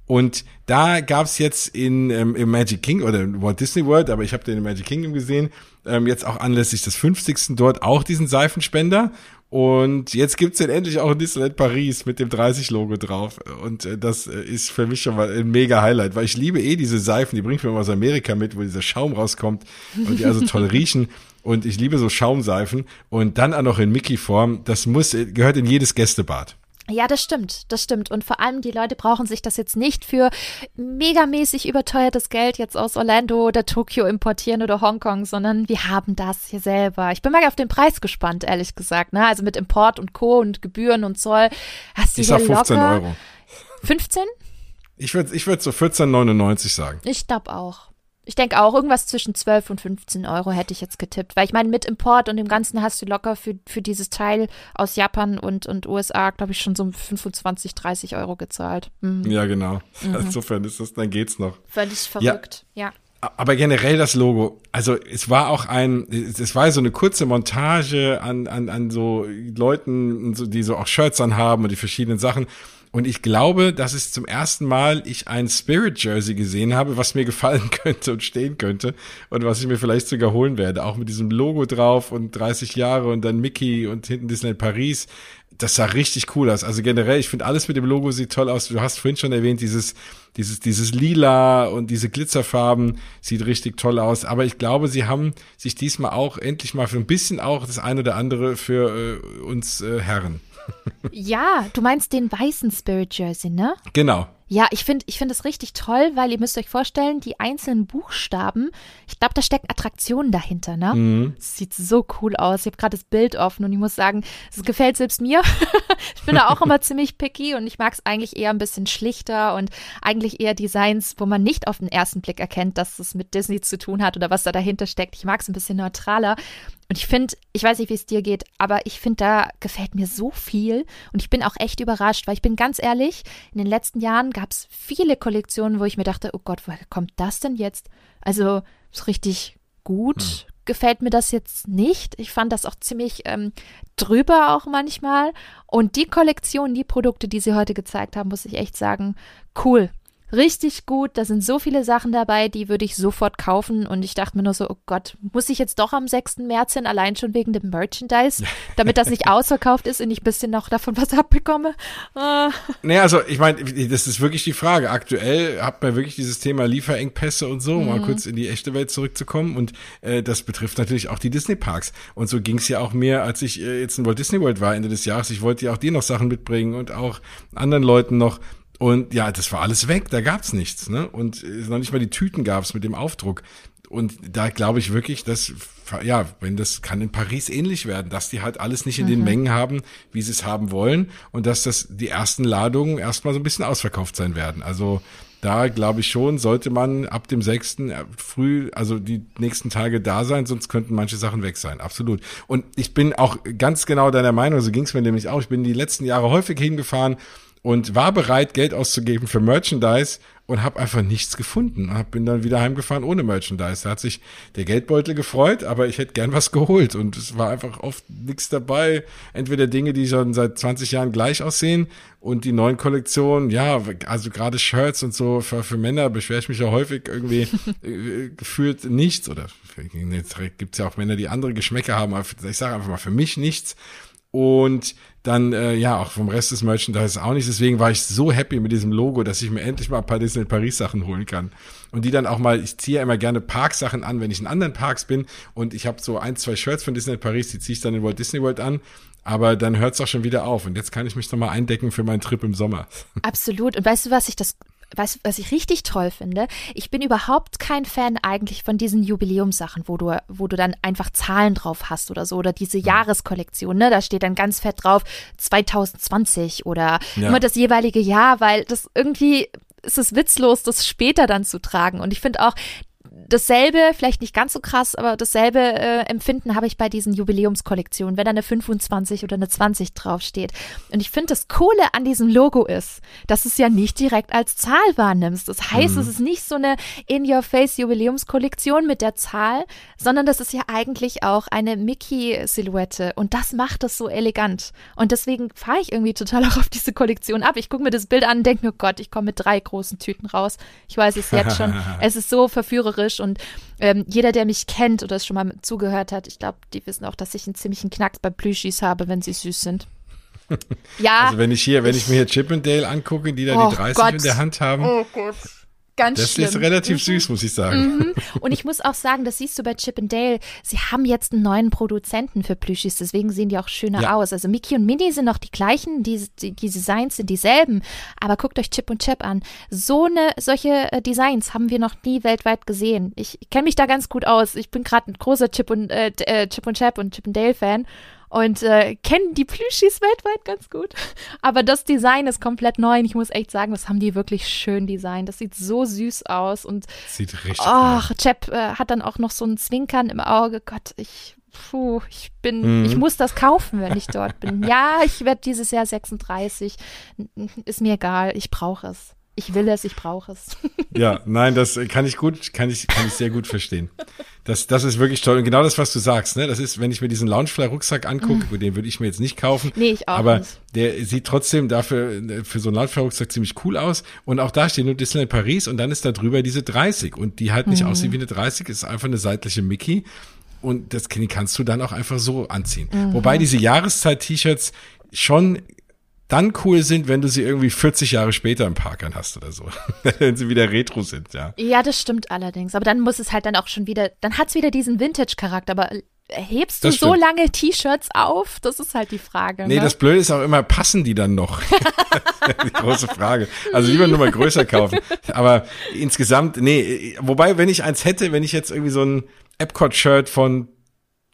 [SPEAKER 1] Und da gab's jetzt in ähm, im Magic King oder in Walt Disney World, aber ich habe den im Magic Kingdom gesehen, ähm, jetzt auch anlässlich des 50. dort auch diesen Seifenspender. Und jetzt gibt's den endlich auch in Disneyland Paris mit dem 30-Logo drauf. Und äh, das äh, ist für mich schon mal ein mega Highlight, weil ich liebe eh diese Seifen, die bringt mir immer aus Amerika mit, wo dieser Schaum rauskommt und die also toll <laughs> riechen. Und ich liebe so Schaumseifen. Und dann auch noch in Mickey-Form. Das muss, gehört in jedes Gästebad.
[SPEAKER 2] Ja, das stimmt, das stimmt. Und vor allem die Leute brauchen sich das jetzt nicht für megamäßig überteuertes Geld jetzt aus Orlando oder Tokio importieren oder Hongkong, sondern wir haben das hier selber. Ich bin mal auf den Preis gespannt, ehrlich gesagt. Ne? Also mit Import und Co. und Gebühren und Zoll. Hast du ich
[SPEAKER 1] sag 15 locker? Euro.
[SPEAKER 2] 15?
[SPEAKER 1] Ich würde ich würd so 14,99 sagen.
[SPEAKER 2] Ich glaube auch. Ich denke auch, irgendwas zwischen 12 und 15 Euro hätte ich jetzt getippt. Weil ich meine, mit Import und dem Ganzen hast du locker für, für dieses Teil aus Japan und, und USA, glaube ich, schon so 25, 30 Euro gezahlt.
[SPEAKER 1] Mhm. Ja, genau. <laughs> Mhm. Insofern ist das, dann geht's noch.
[SPEAKER 2] Völlig verrückt, ja. ja.
[SPEAKER 1] Aber generell das Logo, also es war auch ein, es war so eine kurze Montage an, an, an so Leuten, die so auch Shirts anhaben und die verschiedenen Sachen. Und ich glaube, dass es zum ersten Mal ich ein Spirit Jersey gesehen habe, was mir gefallen <laughs> könnte und stehen könnte und was ich mir vielleicht sogar holen werde. Auch mit diesem Logo drauf und 30 Jahre und dann Mickey und hinten Disney Paris. Das sah richtig cool aus. Also generell, ich finde alles mit dem Logo sieht toll aus. Du hast vorhin schon erwähnt, dieses, dieses, dieses Lila und diese Glitzerfarben sieht richtig toll aus. Aber ich glaube, sie haben sich diesmal auch endlich mal für ein bisschen auch das eine oder andere für äh, uns äh, Herren
[SPEAKER 2] ja, du meinst den weißen Spirit Jersey, ne?
[SPEAKER 1] Genau.
[SPEAKER 2] Ja, ich finde ich finde das richtig toll, weil ihr müsst euch vorstellen, die einzelnen Buchstaben, ich glaube, da stecken Attraktionen dahinter, ne? Mhm. Sieht so cool aus. Ich habe gerade das Bild offen und ich muss sagen, es gefällt selbst mir. <laughs> ich bin da auch immer ziemlich picky und ich mag es eigentlich eher ein bisschen schlichter und eigentlich eher Designs, wo man nicht auf den ersten Blick erkennt, dass es mit Disney zu tun hat oder was da dahinter steckt. Ich mag es ein bisschen neutraler. Und ich finde, ich weiß nicht, wie es dir geht, aber ich finde, da gefällt mir so viel. Und ich bin auch echt überrascht, weil ich bin ganz ehrlich, in den letzten Jahren gab es viele Kollektionen, wo ich mir dachte, oh Gott, woher kommt das denn jetzt? Also, so richtig gut hm. gefällt mir das jetzt nicht. Ich fand das auch ziemlich ähm, drüber auch manchmal. Und die Kollektion, die Produkte, die sie heute gezeigt haben, muss ich echt sagen, cool richtig gut. Da sind so viele Sachen dabei, die würde ich sofort kaufen. Und ich dachte mir nur so, oh Gott, muss ich jetzt doch am 6. März hin, allein schon wegen dem Merchandise, <laughs> damit das nicht ausverkauft ist und ich ein bisschen noch davon was abbekomme.
[SPEAKER 1] Ah. Nee, also ich meine, das ist wirklich die Frage. Aktuell hat man wirklich dieses Thema Lieferengpässe und so, mhm. mal kurz in die echte Welt zurückzukommen. Und äh, das betrifft natürlich auch die Disney-Parks. Und so ging es ja auch mir, als ich äh, jetzt in Walt Disney World war Ende des Jahres. Ich wollte ja auch dir noch Sachen mitbringen und auch anderen Leuten noch. Und ja, das war alles weg, da gab's nichts. Ne? Und noch nicht mal die Tüten gab's mit dem Aufdruck. Und da glaube ich wirklich, dass, ja, wenn das kann in Paris ähnlich werden, dass die halt alles nicht in mhm. den Mengen haben, wie sie es haben wollen und dass das die ersten Ladungen erstmal so ein bisschen ausverkauft sein werden. Also da glaube ich schon, sollte man ab dem 6. Äh, früh, also die nächsten Tage da sein, sonst könnten manche Sachen weg sein. Absolut. Und ich bin auch ganz genau deiner Meinung, so ging es mir nämlich auch. Ich bin die letzten Jahre häufig hingefahren und war bereit, Geld auszugeben für Merchandise und habe einfach nichts gefunden. Hab, bin dann wieder heimgefahren ohne Merchandise. Da hat sich der Geldbeutel gefreut, aber ich hätte gern was geholt und es war einfach oft nichts dabei. Entweder Dinge, die schon seit 20 Jahren gleich aussehen und die neuen Kollektionen, ja, also gerade Shirts und so für, für Männer beschwere ich mich ja häufig irgendwie <laughs> äh, gefühlt nichts oder gibt's ja auch Männer, die andere Geschmäcker haben, aber ich sage einfach mal für mich nichts. Und dann, äh, ja, auch vom Rest des Merchandise auch nicht. Deswegen war ich so happy mit diesem Logo, dass ich mir endlich mal ein paar Disney Paris Sachen holen kann. Und die dann auch mal, ich ziehe ja immer gerne Parksachen an, wenn ich in anderen Parks bin. Und ich habe so ein, zwei Shirts von Disney Paris, die ziehe ich dann in Walt Disney World an. Aber dann hört es auch schon wieder auf. Und jetzt kann ich mich noch mal eindecken für meinen Trip im Sommer.
[SPEAKER 2] Absolut. Und weißt du, was ich das was, was ich richtig toll finde, ich bin überhaupt kein Fan eigentlich von diesen Jubiläumssachen, wo du, wo du dann einfach Zahlen drauf hast oder so, oder diese Jahreskollektion, ne? Da steht dann ganz fett drauf 2020 oder ja. immer das jeweilige Jahr, weil das irgendwie ist es witzlos, das später dann zu tragen. Und ich finde auch, dasselbe, vielleicht nicht ganz so krass, aber dasselbe äh, Empfinden habe ich bei diesen Jubiläumskollektionen, wenn da eine 25 oder eine 20 draufsteht. Und ich finde, das Coole an diesem Logo ist, dass es ja nicht direkt als Zahl wahrnimmst. Das heißt, mhm. es ist nicht so eine In-Your-Face-Jubiläumskollektion mit der Zahl, sondern das ist ja eigentlich auch eine Mickey-Silhouette. Und das macht es so elegant. Und deswegen fahre ich irgendwie total auch auf diese Kollektion ab. Ich gucke mir das Bild an und denke, oh Gott, ich komme mit drei großen Tüten raus. Ich weiß es jetzt schon. <laughs> es ist so verführerisch und ähm, jeder, der mich kennt oder es schon mal zugehört hat, ich glaube, die wissen auch, dass ich einen ziemlichen Knacks bei Plüschis habe, wenn sie süß sind. <laughs>
[SPEAKER 1] Ja. Also wenn ich hier, wenn ich, ich mir hier Chip and Dale angucke, die da oh die 30 Gott. in der Hand haben. Oh Gott.
[SPEAKER 2] Ganz
[SPEAKER 1] das
[SPEAKER 2] schlimm.
[SPEAKER 1] ist relativ mhm. süß, muss ich sagen.
[SPEAKER 2] Mhm. Und ich muss auch sagen, das siehst du bei Chip and Dale. Sie haben jetzt einen neuen Produzenten für Plüschis, deswegen sehen die auch schöner ja. aus. Also Mickey und Minnie sind noch die gleichen, die, die, die, Designs sind dieselben. Aber guckt euch Chip und Chap an. So eine, solche äh, Designs haben wir noch nie weltweit gesehen. Ich, kenne mich da ganz gut aus. Ich bin gerade ein großer Chip und, äh, äh, Chip und Chap und Chip and Dale Fan. Und äh, kennen die Plüschis weltweit ganz gut. Aber das Design ist komplett neu und ich muss echt sagen, das haben die wirklich schön designt. Das sieht so süß aus und
[SPEAKER 1] sieht richtig
[SPEAKER 2] Ach, cool. Chap äh, hat dann auch noch so ein Zwinkern im Auge. Gott, ich puh, ich bin, mhm. ich muss das kaufen, wenn ich dort bin. Ja, ich werde dieses Jahr 36. Ist mir egal, ich brauche es. Ich will es, ich brauche es.
[SPEAKER 1] Ja, nein, das kann ich gut, kann ich, kann ich sehr gut verstehen. Das, das ist wirklich toll. Und genau das, was du sagst, ne? Das ist, wenn ich mir diesen Loungefly-Rucksack angucke, mhm. den würde ich mir jetzt nicht kaufen.
[SPEAKER 2] Nee, ich auch
[SPEAKER 1] aber
[SPEAKER 2] nicht.
[SPEAKER 1] der sieht trotzdem dafür, für so einen Loungefly-Rucksack ziemlich cool aus. Und auch da steht nur Disneyland Paris und dann ist da drüber diese 30. Und die halt nicht mhm. aussieht wie eine 30, ist einfach eine seitliche Mickey. Und das kannst du dann auch einfach so anziehen. Mhm. Wobei diese Jahreszeit-T-Shirts schon dann cool sind, wenn du sie irgendwie 40 Jahre später im Park an hast oder so. <laughs> wenn sie wieder retro sind, ja.
[SPEAKER 2] Ja, das stimmt allerdings. Aber dann muss es halt dann auch schon wieder, dann hat es wieder diesen Vintage-Charakter. Aber hebst du so lange T-Shirts auf? Das ist halt die Frage.
[SPEAKER 1] Nee,
[SPEAKER 2] ne?
[SPEAKER 1] das Blöde ist auch immer, passen die dann noch? <laughs> die große Frage. Also lieber nur mal größer kaufen. Aber insgesamt, nee, wobei, wenn ich eins hätte, wenn ich jetzt irgendwie so ein Epcot-Shirt von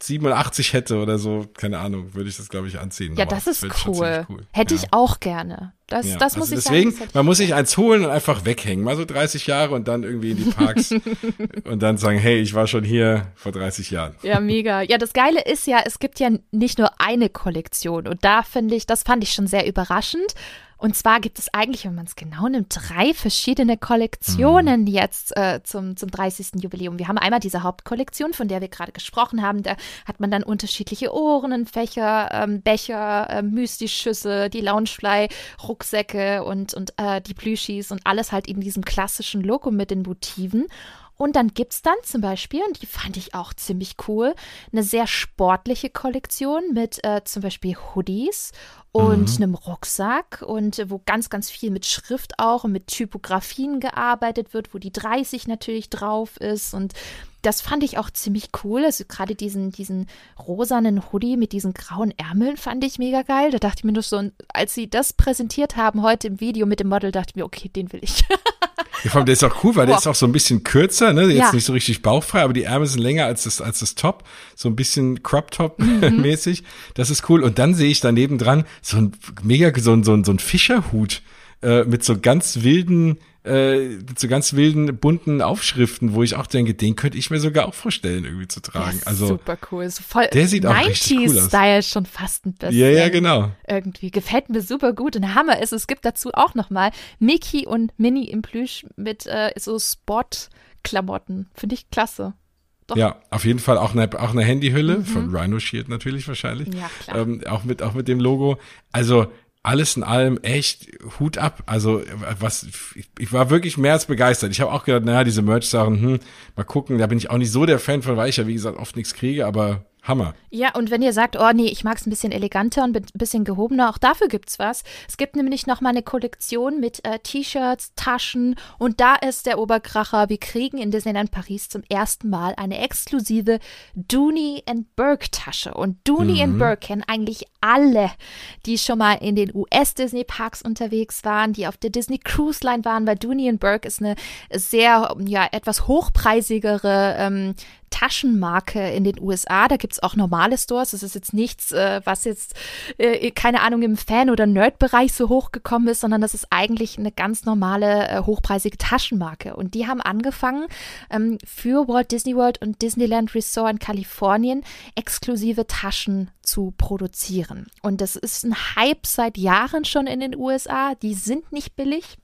[SPEAKER 1] 87 hätte oder so, keine Ahnung, würde ich das, glaube ich, anziehen.
[SPEAKER 2] Ja, das ist cool. cool. Hätte ja. ich auch gerne. Das, ja, das muss also ich
[SPEAKER 1] deswegen,
[SPEAKER 2] sagen.
[SPEAKER 1] man muss sich eins holen und einfach weghängen. Mal so 30 Jahre und dann irgendwie in die Parks <laughs> und dann sagen, hey, ich war schon hier vor 30 Jahren.
[SPEAKER 2] Ja, mega. Ja, das Geile ist ja, es gibt ja nicht nur eine Kollektion und da finde ich, das fand ich schon sehr überraschend. Und zwar gibt es eigentlich, wenn man es genau nimmt, drei verschiedene Kollektionen mhm. jetzt äh, zum, zum 30. Jubiläum. Wir haben einmal diese Hauptkollektion, von der wir gerade gesprochen haben. Da hat man dann unterschiedliche Ohrennenfächer, ähm, Becher, äh, Müsli-Schüsse, die Loungefly-Rucksäcke und, und äh, die Plüschis und alles halt in diesem klassischen Logo mit den Motiven. Und dann gibt es dann zum Beispiel, und die fand ich auch ziemlich cool, eine sehr sportliche Kollektion mit äh, zum Beispiel Hoodies und mhm. einem Rucksack und wo ganz, ganz viel mit Schrift auch und mit Typografien gearbeitet wird, wo die 30 natürlich drauf ist und das fand ich auch ziemlich cool. Also gerade diesen, diesen rosanen Hoodie mit diesen grauen Ärmeln fand ich mega geil. Da dachte ich mir nur so, als sie das präsentiert haben heute im Video mit dem Model, dachte ich mir, okay, den will ich.
[SPEAKER 1] Ja, vor allem, der ist auch cool, weil Boah. der ist auch so ein bisschen kürzer, ne? Jetzt ja. nicht so richtig bauchfrei, aber die Ärmel sind länger als das, als das Top. So ein bisschen Crop-Top-mäßig. <laughs> Mhm. Das ist cool. Und dann sehe ich daneben dran so ein mega, so ein, so ein, so ein Fischerhut äh, mit so ganz wilden äh, mit so ganz wilden, bunten Aufschriften, wo ich auch denke, den könnte ich mir sogar auch vorstellen, irgendwie zu tragen. also
[SPEAKER 2] super cool. So voll
[SPEAKER 1] der sieht auch richtig cool aus.
[SPEAKER 2] Style schon fast ein bisschen.
[SPEAKER 1] Ja, ja, genau.
[SPEAKER 2] Irgendwie. Gefällt mir super gut. Und Hammer ist, es gibt dazu auch nochmal Mickey und Minnie im Plüsch mit äh, so Sport-Klamotten. Finde ich klasse.
[SPEAKER 1] Doch. Ja, auf jeden Fall auch eine, auch eine Handyhülle mhm. von Rhino Shield natürlich wahrscheinlich.
[SPEAKER 2] Ja, klar.
[SPEAKER 1] Ähm, auch mit, auch mit dem Logo. Also, alles in allem echt Hut ab. Also was ich war wirklich mehr als begeistert. Ich habe auch gedacht, naja, diese Merch-Sachen, hm, mal gucken. Da bin ich auch nicht so der Fan von, weil ich ja wie gesagt oft nichts kriege, aber Hammer.
[SPEAKER 2] Ja, und wenn ihr sagt, oh nee, ich mag es ein bisschen eleganter und ein bisschen gehobener, auch dafür gibt's was. Es gibt nämlich noch mal eine Kollektion mit äh, T-Shirts, Taschen und da ist der Oberkracher. Wir kriegen in Disneyland Paris zum ersten Mal eine exklusive Dooney and Burke Tasche. Und Dooney mhm. and Burke kennen eigentlich alle, die schon mal in den US-Disney Parks unterwegs waren, die auf der Disney Cruise Line waren, weil Dooney and Burke ist eine sehr, ja, etwas hochpreisigere ähm, Taschenmarke in den USA. Da gibt es auch normale Stores. Das ist jetzt nichts, äh, was jetzt, äh, keine Ahnung, im Fan- oder Nerd-Bereich so hochgekommen ist, sondern das ist eigentlich eine ganz normale, äh, hochpreisige Taschenmarke. Und die haben angefangen, ähm, für Walt Disney World und Disneyland Resort in Kalifornien exklusive Taschen zu produzieren. Und das ist ein Hype seit Jahren schon in den USA. Die sind nicht billig.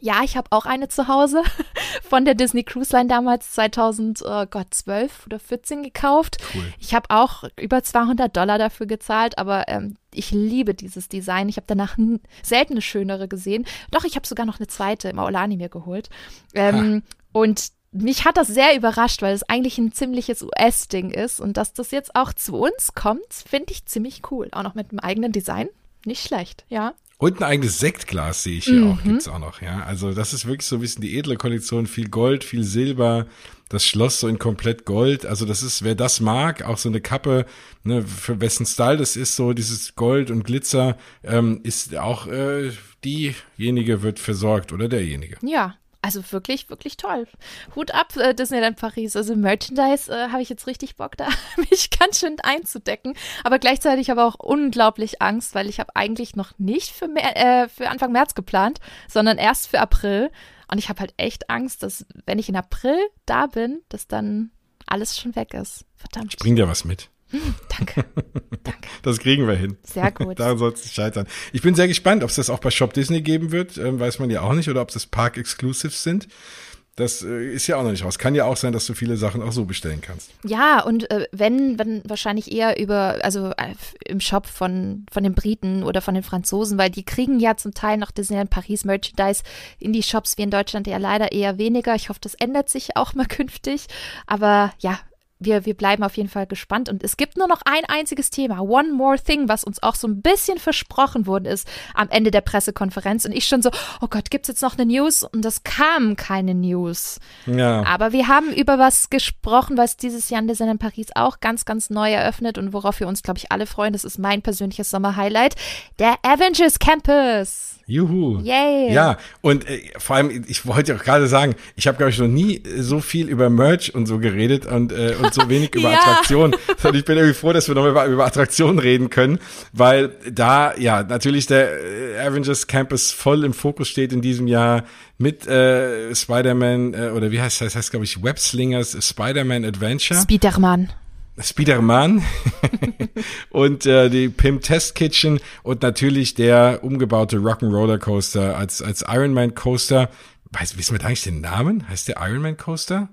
[SPEAKER 2] Ja, ich habe auch eine zu Hause <laughs> von der Disney Cruise Line damals 2012 oder 14 gekauft. Cool. Ich habe auch über 200 Dollar dafür gezahlt, aber ähm, ich liebe dieses Design. Ich habe danach selten eine schönere gesehen. Doch, ich habe sogar noch eine zweite im Aulani mir geholt. Ähm, und mich hat das sehr überrascht, weil es eigentlich ein ziemliches US-Ding ist. Und dass das jetzt auch zu uns kommt, finde ich ziemlich cool. Auch noch mit einem eigenen Design. Nicht schlecht, ja.
[SPEAKER 1] Und ein eigenes Sektglas sehe ich hier mhm. auch, gibt's auch noch, ja. Also das ist wirklich so ein bisschen die edle Kollektion, viel Gold, viel Silber, das Schloss so in komplett Gold. Also das ist, wer das mag, auch so eine Kappe, ne, für wessen Style das ist, so dieses Gold und Glitzer, ähm, ist auch äh, diejenige wird versorgt oder derjenige.
[SPEAKER 2] Ja, also wirklich, wirklich toll. Hut ab, äh, Disneyland Paris. Also Merchandise äh, habe ich jetzt richtig Bock, da <laughs> mich ganz schön einzudecken. Aber gleichzeitig aber auch unglaublich Angst, weil ich habe eigentlich noch nicht für, mehr, äh, für Anfang März geplant, sondern erst für April. Und ich habe halt echt Angst, dass wenn ich in April da bin, dass dann alles schon weg ist. Verdammt.
[SPEAKER 1] Ich bring dir was mit.
[SPEAKER 2] Danke.
[SPEAKER 1] Danke. <laughs> Das kriegen wir hin.
[SPEAKER 2] Sehr gut. <laughs>
[SPEAKER 1] Daran soll es nicht scheitern. Ich bin sehr gespannt, ob es das auch bei Shop Disney geben wird. Ähm, weiß man ja auch nicht. Oder ob das Park-Exclusives sind. Das äh, ist ja auch noch nicht raus. Kann ja auch sein, dass du viele Sachen auch so bestellen kannst.
[SPEAKER 2] Ja, und äh, wenn, wenn wahrscheinlich eher über, also äh, im Shop von, von den Briten oder von den Franzosen, weil die kriegen ja zum Teil noch Disneyland Paris Merchandise in die Shops, wie in Deutschland ja leider eher weniger. Ich hoffe, das ändert sich auch mal <laughs> künftig. Aber ja, wir, wir bleiben auf jeden Fall gespannt. Und es gibt nur noch ein einziges Thema, One More Thing, was uns auch so ein bisschen versprochen worden ist am Ende der Pressekonferenz. Und ich schon so, oh Gott, gibt's jetzt noch eine News? Und es kam keine News.
[SPEAKER 1] Ja.
[SPEAKER 2] Aber wir haben über was gesprochen, was dieses Jahr in Disneyland Paris auch ganz, ganz neu eröffnet und worauf wir uns, glaube ich, alle freuen. Das ist mein persönliches Sommerhighlight. Der Avengers Campus.
[SPEAKER 1] Juhu.
[SPEAKER 2] Yay.
[SPEAKER 1] Ja, und äh, vor allem, ich wollte auch gerade sagen, ich habe, glaube ich, noch nie so viel über Merch und so geredet und, äh, und so wenig über
[SPEAKER 2] Ja.
[SPEAKER 1] Attraktionen. Und ich bin irgendwie froh, dass wir noch über, über Attraktionen reden können, weil da ja natürlich der äh, Avengers Campus voll im Fokus steht in diesem Jahr mit äh, Spider-Man, äh, oder wie heißt das? heißt, glaube ich, Webslingers Spider-Man Adventure.
[SPEAKER 2] Spiderman.
[SPEAKER 1] Spiderman <laughs> und äh, die Pim Test Kitchen und natürlich der umgebaute Rock'n'Roller Coaster als, als Ironman Coaster. Weiß, wissen wir da eigentlich den Namen? Heißt der Ironman Coaster?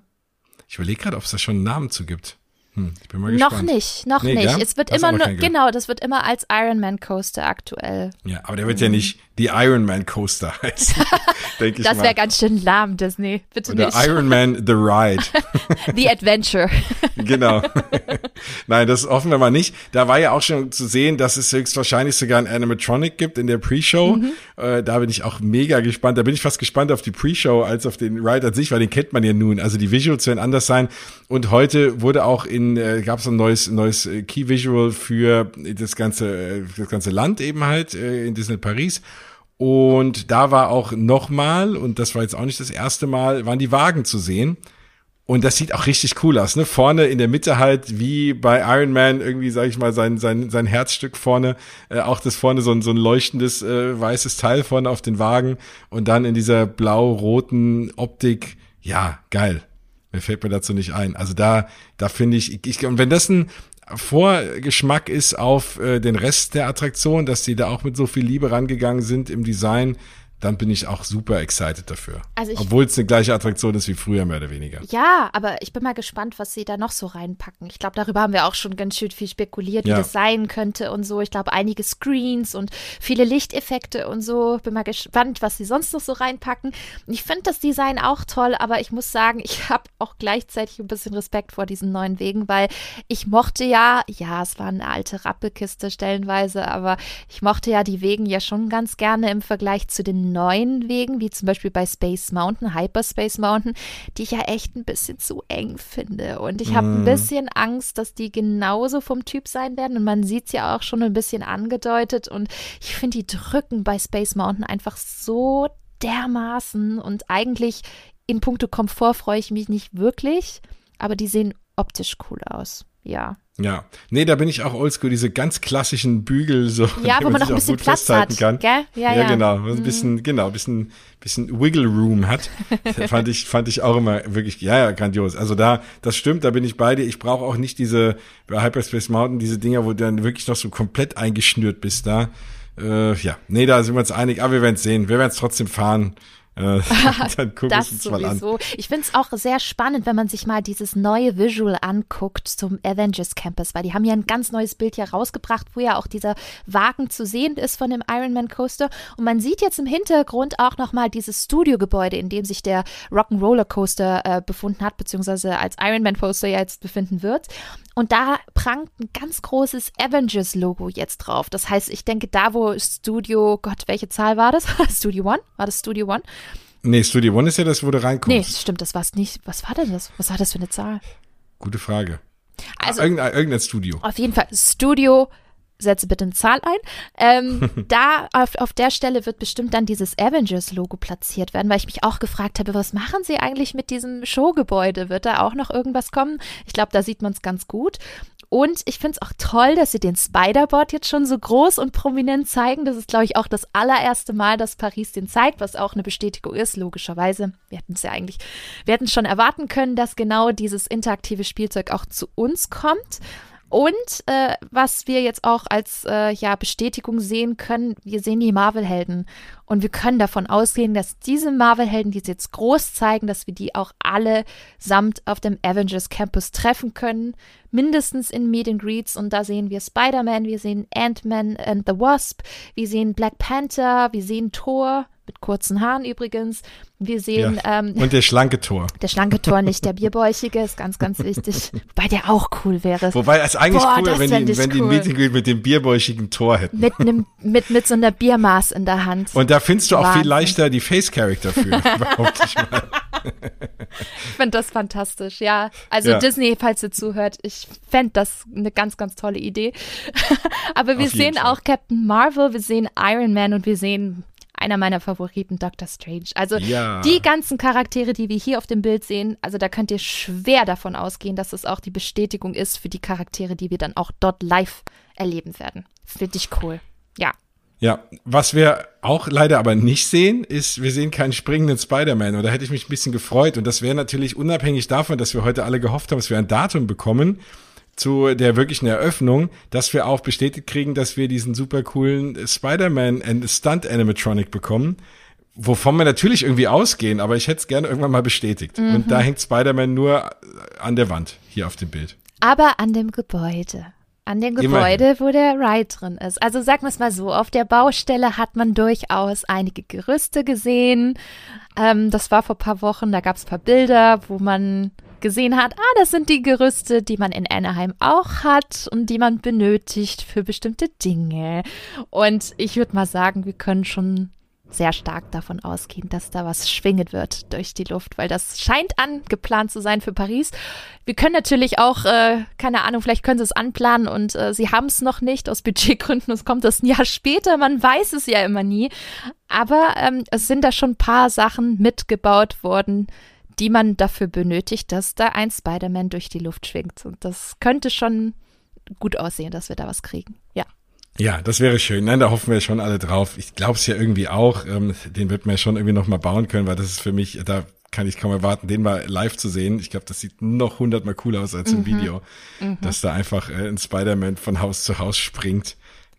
[SPEAKER 1] Ich überlege gerade, ob es da schon einen Namen zu gibt. Hm, ich bin mal
[SPEAKER 2] Noch
[SPEAKER 1] gespannt.
[SPEAKER 2] nicht, noch
[SPEAKER 1] Nee,
[SPEAKER 2] nicht.
[SPEAKER 1] gell?
[SPEAKER 2] Es wird
[SPEAKER 1] Das
[SPEAKER 2] immer nur, genau, das wird immer als Ironman Coaster aktuell.
[SPEAKER 1] Ja, aber der wird ja nicht die Ironman Coaster heißen, <laughs> denke ich
[SPEAKER 2] Das wäre ganz schön lahm, Disney. Bitte
[SPEAKER 1] Oder
[SPEAKER 2] nicht.
[SPEAKER 1] Ironman The Ride. <laughs>
[SPEAKER 2] The Adventure. <laughs>
[SPEAKER 1] genau. Nein, das hoffen wir mal nicht. Da war ja auch schon zu sehen, dass es höchstwahrscheinlich sogar ein Animatronic gibt in der Pre-Show. Äh, da bin ich auch mega gespannt. Da bin ich fast gespannt auf die Pre-Show als auf den Ride an sich, weil den kennt man ja nun. Also die Visuals werden anders sein. Und heute wurde auch in, äh, gab es ein neues, neues äh, Key Visual für das ganze, äh, das ganze Land eben halt äh, in Disney Paris. Und da war auch nochmal, und das war jetzt auch nicht das erste Mal, waren die Wagen zu sehen. Und das sieht auch richtig cool aus, ne? Vorne in der Mitte halt, wie bei Iron Man, irgendwie, sag ich mal, sein, sein, sein Herzstück vorne, äh, auch das vorne so ein, so ein leuchtendes äh, weißes Teil vorne auf den Wagen und dann in dieser blau-roten Optik, ja, geil. Mir fällt mir dazu nicht ein. Also da, da finde ich, ich, und wenn das ein Vorgeschmack ist auf äh, den Rest der Attraktion, dass die da auch mit so viel Liebe rangegangen sind im Design, dann bin ich auch super excited dafür.
[SPEAKER 2] Also
[SPEAKER 1] Obwohl es eine gleiche Attraktion ist wie früher, mehr oder weniger.
[SPEAKER 2] Ja, aber ich bin mal gespannt, was sie da noch so reinpacken. Ich glaube, darüber haben wir auch schon ganz schön viel spekuliert, wie
[SPEAKER 1] Ja.
[SPEAKER 2] das sein könnte und so. Ich glaube, einige Screens und viele Lichteffekte und so. Bin mal gespannt, was sie sonst noch so reinpacken. Ich finde das Design auch toll, aber ich muss sagen, ich habe auch gleichzeitig ein bisschen Respekt vor diesen neuen Wegen, weil ich mochte ja, ja, es war eine alte Rappelkiste stellenweise, aber ich mochte ja die Wegen ja schon ganz gerne im Vergleich zu den neuen Wegen, wie zum Beispiel bei Space Mountain, Hyperspace Mountain, die ich ja echt ein bisschen zu eng finde. Und ich habe ein bisschen Angst, dass die genauso vom Typ sein werden. Und man sieht es ja auch schon ein bisschen angedeutet. Und ich finde, die drücken bei Space Mountain einfach so dermaßen. Und eigentlich in puncto Komfort freue ich mich nicht wirklich. Aber die sehen optisch cool aus. Ja.
[SPEAKER 1] Ja, nee, da bin ich auch oldschool, diese ganz klassischen Bügel, so,
[SPEAKER 2] Ja, <laughs> wo man
[SPEAKER 1] sich
[SPEAKER 2] noch ein bisschen Platz hat.
[SPEAKER 1] kann.
[SPEAKER 2] Gell? Ja, ja. Mhm.
[SPEAKER 1] genau, ein bisschen, genau, ein bisschen, bisschen Wiggle Room hat. <laughs> fand ich, fand ich auch immer wirklich, ja, ja, grandios. Also da, das stimmt, da bin ich bei dir. Ich brauche auch nicht diese, bei Hyperspace Mountain, diese Dinger, wo du dann wirklich noch so komplett eingeschnürt bist da. Äh, ja, nee, da sind wir uns einig, aber wir werden es sehen. Wir werden es trotzdem fahren. Äh, <laughs> <laughs> dann gucken
[SPEAKER 2] Das
[SPEAKER 1] uns mal an.
[SPEAKER 2] sowieso. Ich finde es auch sehr spannend, wenn man sich mal dieses neue Visual anguckt zum Avengers Campus, weil die haben ja ein ganz neues Bild hier rausgebracht, wo ja auch dieser Wagen zu sehen ist von dem Ironman Coaster. Und man sieht jetzt im Hintergrund auch nochmal dieses Studiogebäude, in dem sich der Rock'n'Roller Coaster äh, befunden hat, beziehungsweise als Ironman Coaster ja jetzt befinden wird. Und da prangt ein ganz großes Avengers-Logo jetzt drauf. Das heißt, ich denke, da, wo Studio, Gott, welche Zahl war das? <laughs> Studio One? War das Studio One?
[SPEAKER 1] Nee, Studio One ist ja das, wo du reinkommst.
[SPEAKER 2] Nee, stimmt, das war's nicht. Was war denn das? Was war das für eine Zahl?
[SPEAKER 1] Gute Frage.
[SPEAKER 2] Also
[SPEAKER 1] irgendein, irgendein Studio.
[SPEAKER 2] auf jeden Fall Studio setze bitte eine Zahl ein. Ähm, <laughs> da auf, auf der Stelle wird bestimmt dann dieses Avengers-Logo platziert werden, weil ich mich auch gefragt habe, was machen sie eigentlich mit diesem Showgebäude? Wird da auch noch irgendwas kommen? Ich glaube, da sieht man es ganz gut. Und ich finde es auch toll, dass sie den Spider-Bot jetzt schon so groß und prominent zeigen. Das ist, glaube ich, auch das allererste Mal, dass Paris den zeigt, was auch eine Bestätigung ist, logischerweise. Wir hätten es ja eigentlich, wir hätten schon erwarten können, dass genau dieses interaktive Spielzeug auch zu uns kommt. Und äh, was wir jetzt auch als äh, ja, Bestätigung sehen können, wir sehen die Marvel-Helden. Und wir können davon ausgehen, dass diese Marvel-Helden, die sie jetzt groß zeigen, dass wir die auch alle samt auf dem Avengers Campus treffen können. Mindestens in Meet and Greets. Und da sehen wir Spider-Man, wir sehen Ant-Man and the Wasp, wir sehen Black Panther, wir sehen Thor, mit kurzen Haaren übrigens. Wir sehen.
[SPEAKER 1] Ja. Ähm, und der schlanke Tor. <laughs>
[SPEAKER 2] Der schlanke Tor, nicht der bierbäuchige, ist ganz, ganz wichtig. Wobei der auch cool wäre.
[SPEAKER 1] Wobei es eigentlich Boah, cool, wenn die, wenn cool. die mit dem bierbäuchigen Tor hätten.
[SPEAKER 2] Mit, einem, mit, mit so einer Biermaß in der Hand.
[SPEAKER 1] Und da findest du auch Wahnsinn. viel leichter die Face-Character für, <laughs> behaupte ich mal.
[SPEAKER 2] ich finde das fantastisch, ja. Also ja. Disney, falls ihr zuhört, ich fände das eine ganz, ganz tolle Idee. <laughs> Aber wir sehen auch Captain Marvel, wir sehen Iron Man und wir sehen einer meiner Favoriten, Doctor Strange. Also ja. die ganzen Charaktere, die wir hier auf dem Bild sehen, also da könnt ihr schwer davon ausgehen, dass es auch die Bestätigung ist für die Charaktere, die wir dann auch dort live erleben werden. Finde ich cool. Ja.
[SPEAKER 1] Ja, was wir auch leider aber nicht sehen, ist, wir sehen keinen springenden Spider-Man. Und da hätte ich mich ein bisschen gefreut. Und das wäre natürlich unabhängig davon, dass wir heute alle gehofft haben, dass wir ein Datum bekommen zu der wirklichen Eröffnung, dass wir auch bestätigt kriegen, dass wir diesen super coolen Spider-Man Stunt Animatronic bekommen, wovon wir natürlich irgendwie ausgehen, aber ich hätte es gerne irgendwann mal bestätigt. Mhm. Und da hängt Spider-Man nur an der Wand hier auf dem Bild.
[SPEAKER 2] Aber an dem Gebäude. An dem Gebäude, Immerhin. wo der Ride drin ist. Also sagen wir es mal so, auf der Baustelle hat man durchaus einige Gerüste gesehen. Ähm, das war vor paar Wochen, da gab es paar Bilder, wo man gesehen hat, ah, das sind die Gerüste, die man in Anaheim auch hat und die man benötigt für bestimmte Dinge. Und ich würde mal sagen, wir können schon sehr stark davon ausgehen, dass da was schwingen wird durch die Luft, weil das scheint angeplant zu sein für Paris. Wir können natürlich auch, äh, keine Ahnung, vielleicht können sie es anplanen und äh, sie haben es noch nicht aus <laughs> Budgetgründen. Es kommt das ein Jahr später, man weiß es ja immer nie. Aber ähm, es sind da schon ein paar Sachen mitgebaut worden, die man dafür benötigt, dass da ein Spider-Man durch die Luft schwingt. Und das könnte schon gut aussehen, dass wir da was kriegen. Ja.
[SPEAKER 1] Ja, das wäre schön. Nein, da hoffen wir schon alle drauf. Ich glaube es ja irgendwie auch. Ähm, den wird man ja schon irgendwie nochmal bauen können, weil das ist für mich, da kann ich kaum erwarten, den mal live zu sehen. Ich glaube, das sieht noch hundertmal cooler aus als im mhm. Video, mhm. dass da einfach äh, ein Spider-Man von Haus zu Haus springt.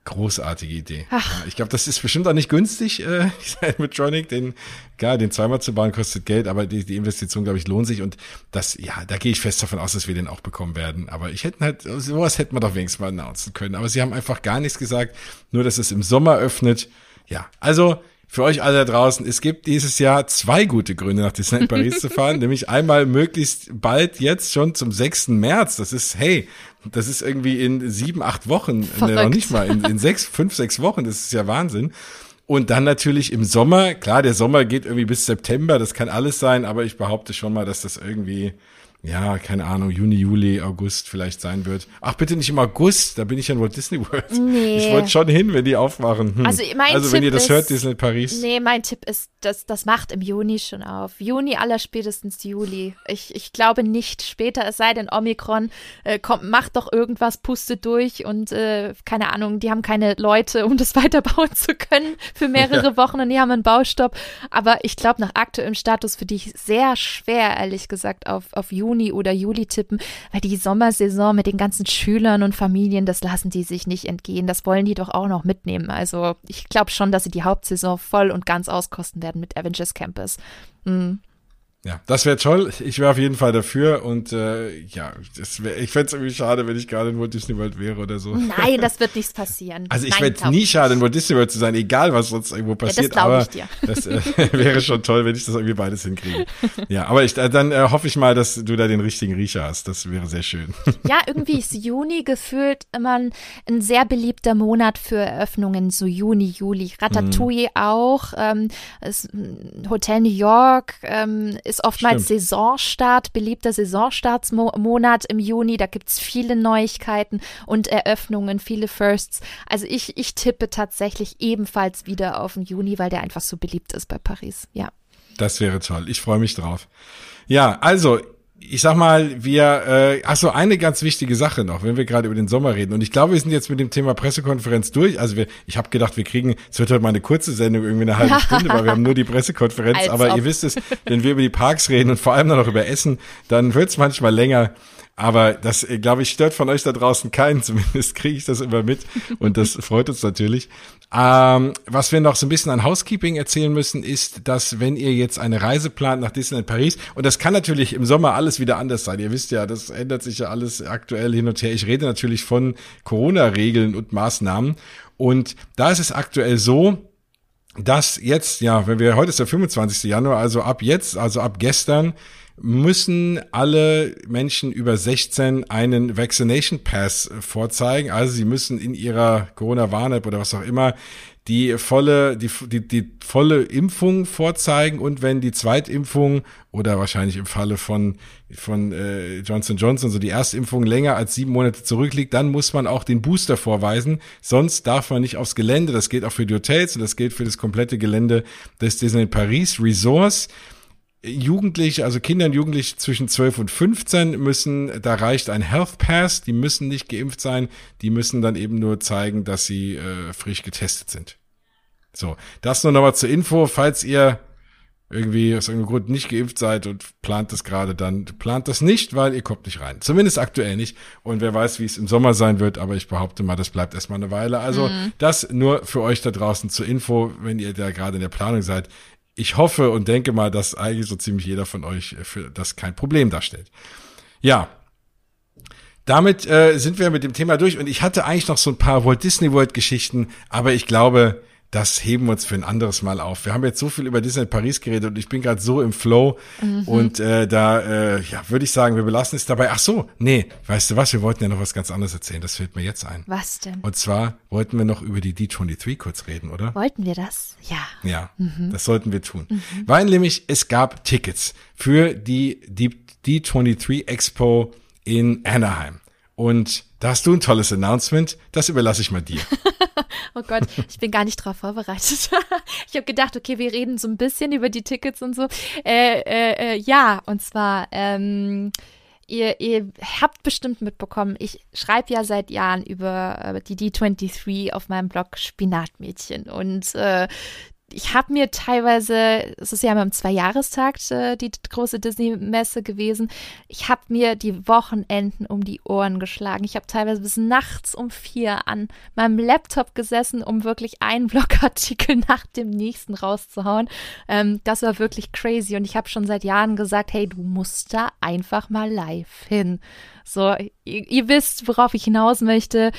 [SPEAKER 1] Großartige Idee. Ach. Ich glaube, das ist bestimmt auch nicht günstig, äh, <laughs> dieser Animatronic. Den, klar, den zweimal zu bauen kostet Geld, aber die, die Investition, glaube ich, lohnt sich. Und das, ja, da gehe ich fest davon aus, dass wir den auch bekommen werden. Aber ich hätte halt, sowas hätten wir doch wenigstens mal announcen können. Aber sie haben einfach gar nichts gesagt, nur dass es im Sommer öffnet. Ja, also für euch alle da draußen, es gibt dieses Jahr zwei gute Gründe, nach Disneyland Paris zu fahren. <laughs> Nämlich einmal möglichst bald jetzt schon zum 6. März. Das ist, hey, das ist irgendwie in sieben, acht Wochen, ne, noch nicht mal, in, in sechs, fünf, sechs Wochen. Das ist ja Wahnsinn. Und dann natürlich im Sommer, klar, der Sommer geht irgendwie bis September, das kann alles sein, aber ich behaupte schon mal, dass das irgendwie ja, keine Ahnung, Juni, Juli, August vielleicht sein wird. Ach, bitte nicht im August, da bin ich ja in Walt Disney World. Nee. Ich wollte schon hin, wenn die aufmachen. Hm.
[SPEAKER 2] Also, mein
[SPEAKER 1] also
[SPEAKER 2] Tipp
[SPEAKER 1] wenn ihr das
[SPEAKER 2] ist,
[SPEAKER 1] hört, Disney Paris.
[SPEAKER 2] Nee, mein Tipp ist, das, das macht im Juni schon auf. Juni aller spätestens Juli. Ich, ich glaube nicht später, es sei denn Omikron äh, kommt, macht doch irgendwas, pustet durch und äh, keine Ahnung, die haben keine Leute, um das <laughs> weiterbauen zu können für mehrere ja. Wochen und die haben einen Baustopp. Aber ich glaube, nach aktuellem Status für dich sehr schwer, ehrlich gesagt, auf, auf Juni Juni oder Juli tippen, weil die Sommersaison mit den ganzen Schülern und Familien, das lassen die sich nicht entgehen. Das wollen die doch auch noch mitnehmen. Also ich glaube schon, dass sie die Hauptsaison voll und ganz auskosten werden mit Avengers Campus. Mhm.
[SPEAKER 1] Ja, das wäre toll. Ich wäre auf jeden Fall dafür und äh, ja, das wär, ich fände es irgendwie schade, wenn ich gerade in Walt Disney World wäre oder so.
[SPEAKER 2] Nein, <laughs> das wird nichts passieren.
[SPEAKER 1] Also ich fände nie schade, in Walt Disney World zu sein, egal was sonst irgendwo passiert. Ja, das aber <laughs> das äh, <laughs> wäre schon toll, wenn ich das irgendwie beides hinkriege. Ja, aber ich, äh, dann äh, hoffe ich mal, dass du da den richtigen Riecher hast. Das wäre sehr schön.
[SPEAKER 2] Ja, irgendwie ist Juni gefühlt immer ein, ein sehr beliebter Monat für Eröffnungen, so Juni, Juli. Ratatouille mhm. auch. Ähm, Hotel New York ähm, ist ist oftmals Stimmt. Saisonstart, beliebter Saisonstartsmonat im Juni. Da gibt es viele Neuigkeiten und Eröffnungen, viele Firsts. Also ich, ich tippe tatsächlich ebenfalls wieder auf den Juni, weil der einfach so beliebt ist bei Paris. Ja.
[SPEAKER 1] Das wäre toll. Ich freue mich drauf. Ja, also ich sag mal, wir, äh, ach so, eine ganz wichtige Sache noch, wenn wir gerade über den Sommer reden. Und ich glaube, wir sind jetzt mit dem Thema Pressekonferenz durch. Also wir, ich habe gedacht, wir kriegen, es wird heute mal eine kurze Sendung, irgendwie eine halbe Stunde, weil wir haben nur die Pressekonferenz. <laughs> Aber ob. ihr wisst es, wenn wir über die Parks reden und vor allem dann noch über Essen, dann wird es manchmal länger. Aber das, äh, glaube ich, stört von euch da draußen keinen. <laughs> Zumindest kriege ich das immer mit. Und das freut uns natürlich. Ähm, was wir noch so ein bisschen an Housekeeping erzählen müssen, ist, dass wenn ihr jetzt eine Reise plant nach Disneyland Paris, und das kann natürlich im Sommer alles wieder anders sein. Ihr wisst ja, das ändert sich ja alles aktuell hin und her. Ich rede natürlich von Corona-Regeln und Maßnahmen. Und da ist es aktuell so, dass jetzt, ja, wenn wir, heute ist der 25. Januar, also ab jetzt, also ab gestern, müssen alle Menschen über 16 einen Vaccination Pass vorzeigen. Also sie müssen in ihrer Corona-Warn-App oder was auch immer die volle, die, die, die volle Impfung vorzeigen und wenn die Zweitimpfung oder wahrscheinlich im Falle von, von äh, Johnson Johnson so die Erstimpfung länger als sieben Monate zurückliegt, dann muss man auch den Booster vorweisen. Sonst darf man nicht aufs Gelände. Das gilt auch für die Hotels und das gilt für das komplette Gelände des Disney Paris Resorts. Jugendliche, also Kinder und Jugendliche zwischen 12 und 15 müssen, da reicht ein Health Pass, die müssen nicht geimpft sein, die müssen dann eben nur zeigen, dass sie äh, frisch getestet sind. So, das nur nochmal zur Info, falls ihr irgendwie aus irgendeinem Grund nicht geimpft seid und plant das gerade, dann plant das nicht, weil ihr kommt nicht rein. Zumindest aktuell nicht. Und wer weiß, wie es im Sommer sein wird, aber ich behaupte mal, das bleibt erstmal eine Weile. Also mhm. das nur für euch da draußen zur Info, wenn ihr da gerade in der Planung seid ich hoffe und denke mal, dass eigentlich so ziemlich jeder von euch für das kein Problem darstellt. Ja. Damit äh, sind wir mit dem Thema durch und ich hatte eigentlich noch so ein paar Walt Disney World Geschichten, aber ich glaube, das heben wir uns für ein anderes Mal auf. Wir haben jetzt so viel über Disney Paris geredet und ich bin gerade so im Flow mhm. und äh, da äh, ja, würde ich sagen, wir belassen es dabei. Ach so, nee, weißt du was, wir wollten ja noch was ganz anderes erzählen, das fällt mir jetzt ein.
[SPEAKER 2] Was denn?
[SPEAKER 1] Und zwar wollten wir noch über die D23 kurz reden, oder?
[SPEAKER 2] Wollten wir das? Ja.
[SPEAKER 1] Ja, mhm. das sollten wir tun. Mhm. Weil nämlich es gab Tickets für die, die D23 Expo in Anaheim. Und da hast du ein tolles Announcement, das überlasse ich mal dir. <laughs>
[SPEAKER 2] oh Gott, ich bin gar nicht drauf vorbereitet. <laughs> ich habe gedacht, okay, wir reden so ein bisschen über die Tickets und so. Äh, äh, äh, ja, und zwar, ähm, ihr, ihr habt bestimmt mitbekommen, ich schreibe ja seit Jahren über äh, die D23 auf meinem Blog Spinatmädchen. Und äh, ich habe mir teilweise, es ist ja immer im Zweijahrestakt äh, die große Disney-Messe gewesen, ich habe mir die Wochenenden um die Ohren geschlagen. Ich habe teilweise bis nachts um vier an meinem Laptop gesessen, um wirklich einen Blogartikel <laughs> nach dem nächsten rauszuhauen. Ähm, das war wirklich crazy und ich habe schon seit Jahren gesagt, hey, du musst da einfach mal live hin. So, ihr, ihr wisst, worauf ich hinaus möchte.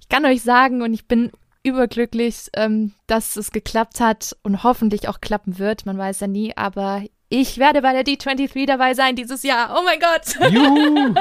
[SPEAKER 2] Ich kann euch sagen, und ich bin überglücklich, ähm, dass es geklappt hat und hoffentlich auch klappen wird. Man weiß ja nie, aber ich werde bei der D23 dabei sein dieses Jahr. Oh mein Gott. Juhu.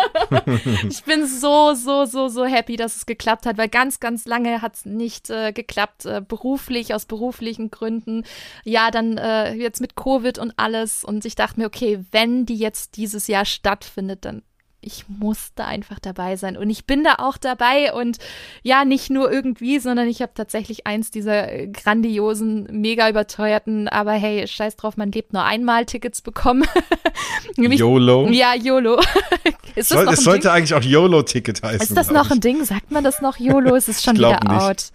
[SPEAKER 2] <laughs> ich bin so, so, so, so happy, dass es geklappt hat, weil ganz, ganz lange hat es nicht äh, geklappt, äh, beruflich, aus beruflichen Gründen. Ja, dann äh, jetzt mit Covid und alles. Und ich dachte mir, okay, wenn die jetzt dieses Jahr stattfindet, dann ich musste einfach dabei sein. Und ich bin da auch dabei und ja, nicht nur irgendwie, sondern ich habe tatsächlich eins dieser grandiosen, mega überteuerten, aber hey, scheiß drauf, man lebt nur einmal Tickets bekommen. <laughs>
[SPEAKER 1] YOLO?
[SPEAKER 2] Ja, YOLO. <laughs>
[SPEAKER 1] Ist Soll, es sollte Ding? eigentlich auch YOLO-Ticket heißen.
[SPEAKER 2] Ist das noch ein Ding? Sagt man das noch YOLO? Ist es schon wieder nicht. out?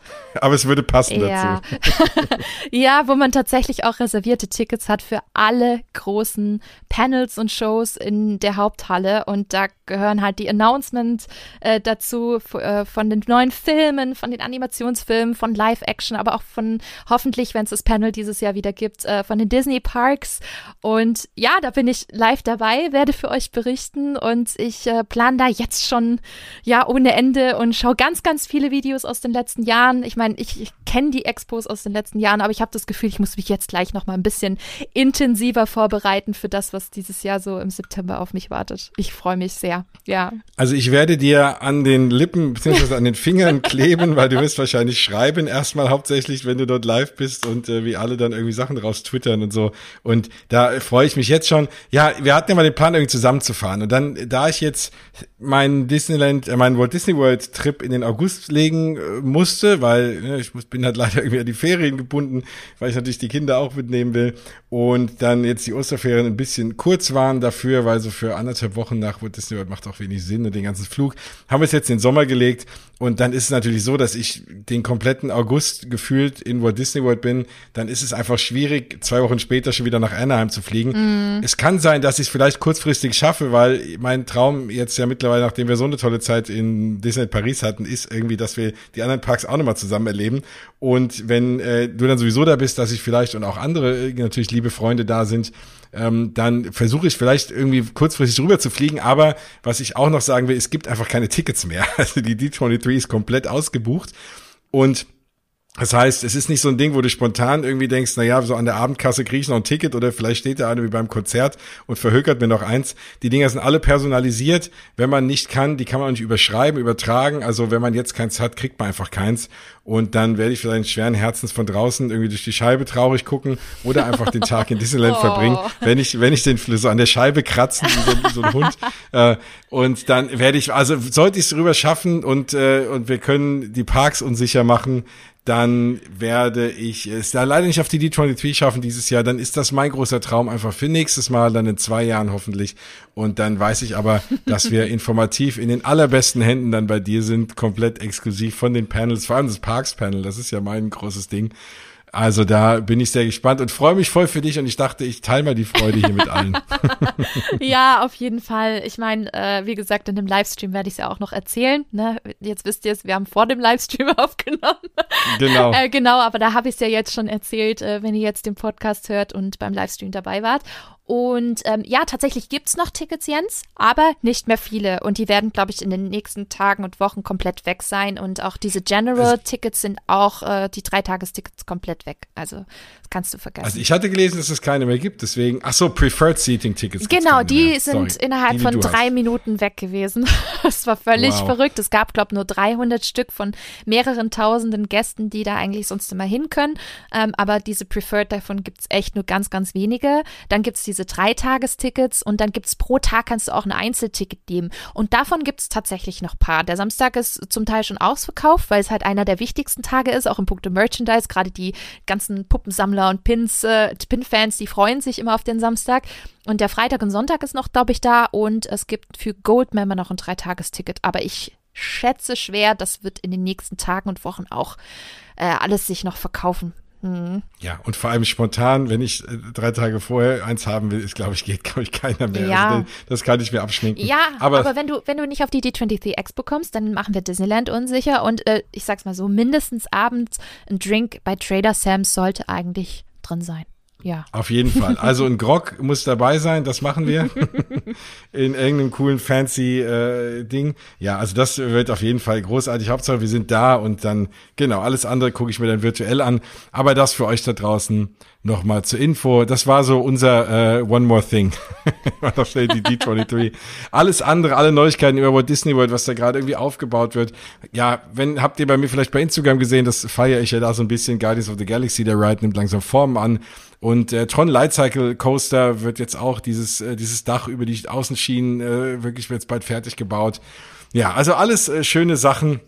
[SPEAKER 1] Aber es würde passen
[SPEAKER 2] ja.
[SPEAKER 1] dazu. <laughs>
[SPEAKER 2] ja, wo man tatsächlich auch reservierte Tickets hat für alle großen Panels und Shows in der Haupthalle. Und da gehören halt die Announcements äh, dazu äh, von den neuen Filmen, von den Animationsfilmen, von Live-Action, aber auch von hoffentlich, wenn es das Panel dieses Jahr wieder gibt, äh, von den Disney Parks. Und ja, da bin ich live dabei, werde für euch berichten und ich äh, plane da jetzt schon ja ohne Ende und schaue ganz, ganz viele Videos aus den letzten Jahren. Ich meine, ich, ich kenne die Expos aus den letzten Jahren, aber ich habe das Gefühl, ich muss mich jetzt gleich noch mal ein bisschen intensiver vorbereiten für das, was dieses Jahr so im September auf mich wartet. Ich freue mich sehr. Ja.
[SPEAKER 1] Also ich werde dir an den Lippen bzw. an den Fingern <laughs> kleben, weil du wirst wahrscheinlich schreiben erstmal hauptsächlich, wenn du dort live bist und äh, wie alle dann irgendwie Sachen raus twittern und so. Und da freue ich mich jetzt schon. Ja, wir hatten ja mal den Plan, irgendwie zusammenzufahren. Und dann, da ich jetzt meinen Disneyland, äh, meinen Walt Disney World Trip in den August legen äh, musste, weil ne, ich muss, bin halt leider <laughs> irgendwie an die Ferien gebunden, weil ich natürlich die Kinder auch mitnehmen will. Und dann jetzt die Osterferien ein bisschen kurz waren dafür, weil so für anderthalb Wochen nach Walt Disney World macht auch wenig Sinn und den ganzen Flug. Haben wir es jetzt in den Sommer gelegt und dann ist es natürlich so, dass ich den kompletten August gefühlt in Walt Disney World bin. Dann ist es einfach schwierig, zwei Wochen später schon wieder nach Anaheim zu fliegen. Mm. Es kann sein, dass ich es vielleicht kurzfristig schaffe, weil mein Traum jetzt ja mittlerweile, nachdem wir so eine tolle Zeit in Disney Paris hatten, ist irgendwie, dass wir die anderen Parks auch nochmal zusammen erleben. Und wenn äh, du dann sowieso da bist, dass ich vielleicht und auch andere äh, natürlich liebe Freunde da sind, ähm, dann versuche ich vielleicht irgendwie kurzfristig rüber zu fliegen. Aber was ich auch noch sagen will, es gibt einfach keine Tickets mehr. <laughs> Also die D23 ist komplett ausgebucht und das heißt, es ist nicht so ein Ding, wo du spontan irgendwie denkst, na ja, so an der Abendkasse kriege ich noch ein Ticket oder vielleicht steht da eine wie beim Konzert und verhökert mir noch eins. Die Dinger sind alle personalisiert. Wenn man nicht kann, die kann man nicht überschreiben, übertragen. Also wenn man jetzt keins hat, kriegt man einfach keins. Und dann werde ich vielleicht schweren Herzens von draußen irgendwie durch die Scheibe traurig gucken oder einfach den Tag in Disneyland <laughs> oh. verbringen, wenn ich, wenn ich den so an der Scheibe kratzen, wie so, wie so ein Hund. <laughs> Äh, und dann werde ich, also sollte ich es rüber schaffen und, äh, und wir können die Parks unsicher machen, dann werde ich es da leider nicht auf die D23 schaffen dieses Jahr. Dann ist das mein großer Traum einfach für nächstes Mal, dann in zwei Jahren hoffentlich. Und dann weiß ich aber, dass wir <laughs> informativ in den allerbesten Händen dann bei dir sind, komplett exklusiv von den Panels, vor allem das Parks Panel. Das ist ja mein großes Ding. Also da bin ich sehr gespannt und freue mich voll für dich und ich dachte, ich teile mal die Freude hier mit allen. <laughs>
[SPEAKER 2] ja, auf jeden Fall. Ich meine, äh, wie gesagt, in dem Livestream werde ich es ja auch noch erzählen. Ne? Jetzt wisst ihr es, wir haben vor dem Livestream <laughs> aufgenommen. Genau. äh, genau, aber da habe ich es ja jetzt schon erzählt, äh, wenn ihr jetzt den Podcast hört und beim Livestream dabei wart. Und ähm, ja, tatsächlich gibt's noch Tickets, Jens, aber nicht mehr viele. Und die werden, glaube ich, in den nächsten Tagen und Wochen komplett weg sein. Und auch diese General-Tickets sind auch, äh, die Dreitagestickets komplett weg. Also kannst du vergessen. Also
[SPEAKER 1] ich hatte gelesen, dass es keine mehr gibt, deswegen, ach so, Preferred Seating-Tickets.
[SPEAKER 2] Genau, die sind Sorry. innerhalb die, von drei hast. Minuten weg gewesen. <laughs> das war völlig wow. verrückt. Es gab, glaube ich, nur 300 Stück von mehreren tausenden Gästen, die da eigentlich sonst immer hin können. Ähm, aber diese Preferred, davon gibt's echt nur ganz, ganz wenige. Dann gibt's diese diese Dreitagestickets und dann gibt es pro Tag kannst du auch ein Einzelticket nehmen. Und davon gibt es tatsächlich noch ein paar. Der Samstag ist zum Teil schon ausverkauft, weil es halt einer der wichtigsten Tage ist, auch im Punkte Merchandise. Gerade die ganzen Puppensammler und Pins, äh, Pin-Fans, die freuen sich immer auf den Samstag. Und der Freitag und Sonntag ist noch, glaube ich, da. Und es gibt für Goldmember noch ein Dreitagesticket. Aber ich schätze schwer, das wird in den nächsten Tagen und Wochen auch äh, alles sich noch verkaufen.
[SPEAKER 1] Mhm. Ja, und vor allem spontan, wenn ich äh, drei Tage vorher eins haben will, ist, glaube ich, geht, glaube ich, keiner mehr. Ja. Also, das kann ich mir abschminken.
[SPEAKER 2] Ja, aber, aber, wenn du, wenn du nicht auf die D23 Expo kommst, dann machen wir Disneyland unsicher und äh, ich sag's mal so, mindestens abends ein Drink bei Trader Sam's sollte eigentlich drin sein. Ja.
[SPEAKER 1] Auf jeden Fall. Also ein Grog muss dabei sein, das machen wir. <laughs> In irgendeinem coolen fancy äh, Ding. Ja, also das wird auf jeden Fall großartig. Hauptsache, wir sind da und dann, genau, alles andere gucke ich mir dann virtuell an. Aber das für euch da draußen nochmal zur Info. Das war so unser äh, One More Thing. <laughs> da steht die D23. Alles andere, alle Neuigkeiten über Walt Disney World, was da gerade irgendwie aufgebaut wird. Ja, wenn, habt ihr bei mir vielleicht bei Instagram gesehen, das feiere ich ja da so ein bisschen. Guardians of the Galaxy, der Ride nimmt langsam Formen an. Und äh, Tron Lightcycle Coaster wird jetzt auch dieses, äh, dieses Dach über die Außenschienen äh, wirklich wird jetzt bald fertig gebaut. Ja, also alles äh, schöne Sachen,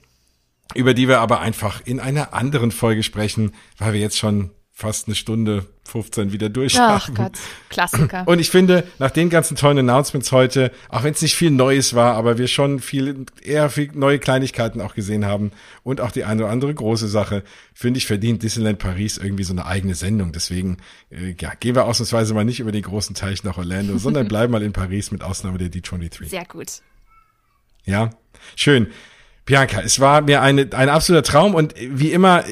[SPEAKER 1] über die wir aber einfach in einer anderen Folge sprechen, weil wir jetzt schon fast eine Stunde 15 wieder durch Ach Gott,
[SPEAKER 2] Klassiker.
[SPEAKER 1] Und ich finde, nach den ganzen tollen Announcements heute, auch wenn es nicht viel Neues war, aber wir schon viel, eher viel neue Kleinigkeiten auch gesehen haben und auch die eine oder andere große Sache, finde ich, verdient Disneyland Paris irgendwie so eine eigene Sendung. Deswegen, äh, ja, gehen wir ausnahmsweise mal nicht über den großen Teich nach Orlando, sondern <laughs> bleiben mal in Paris mit Ausnahme der D23.
[SPEAKER 2] Sehr gut.
[SPEAKER 1] Ja, schön. Bianca, es war mir eine, ein absoluter Traum und wie immer,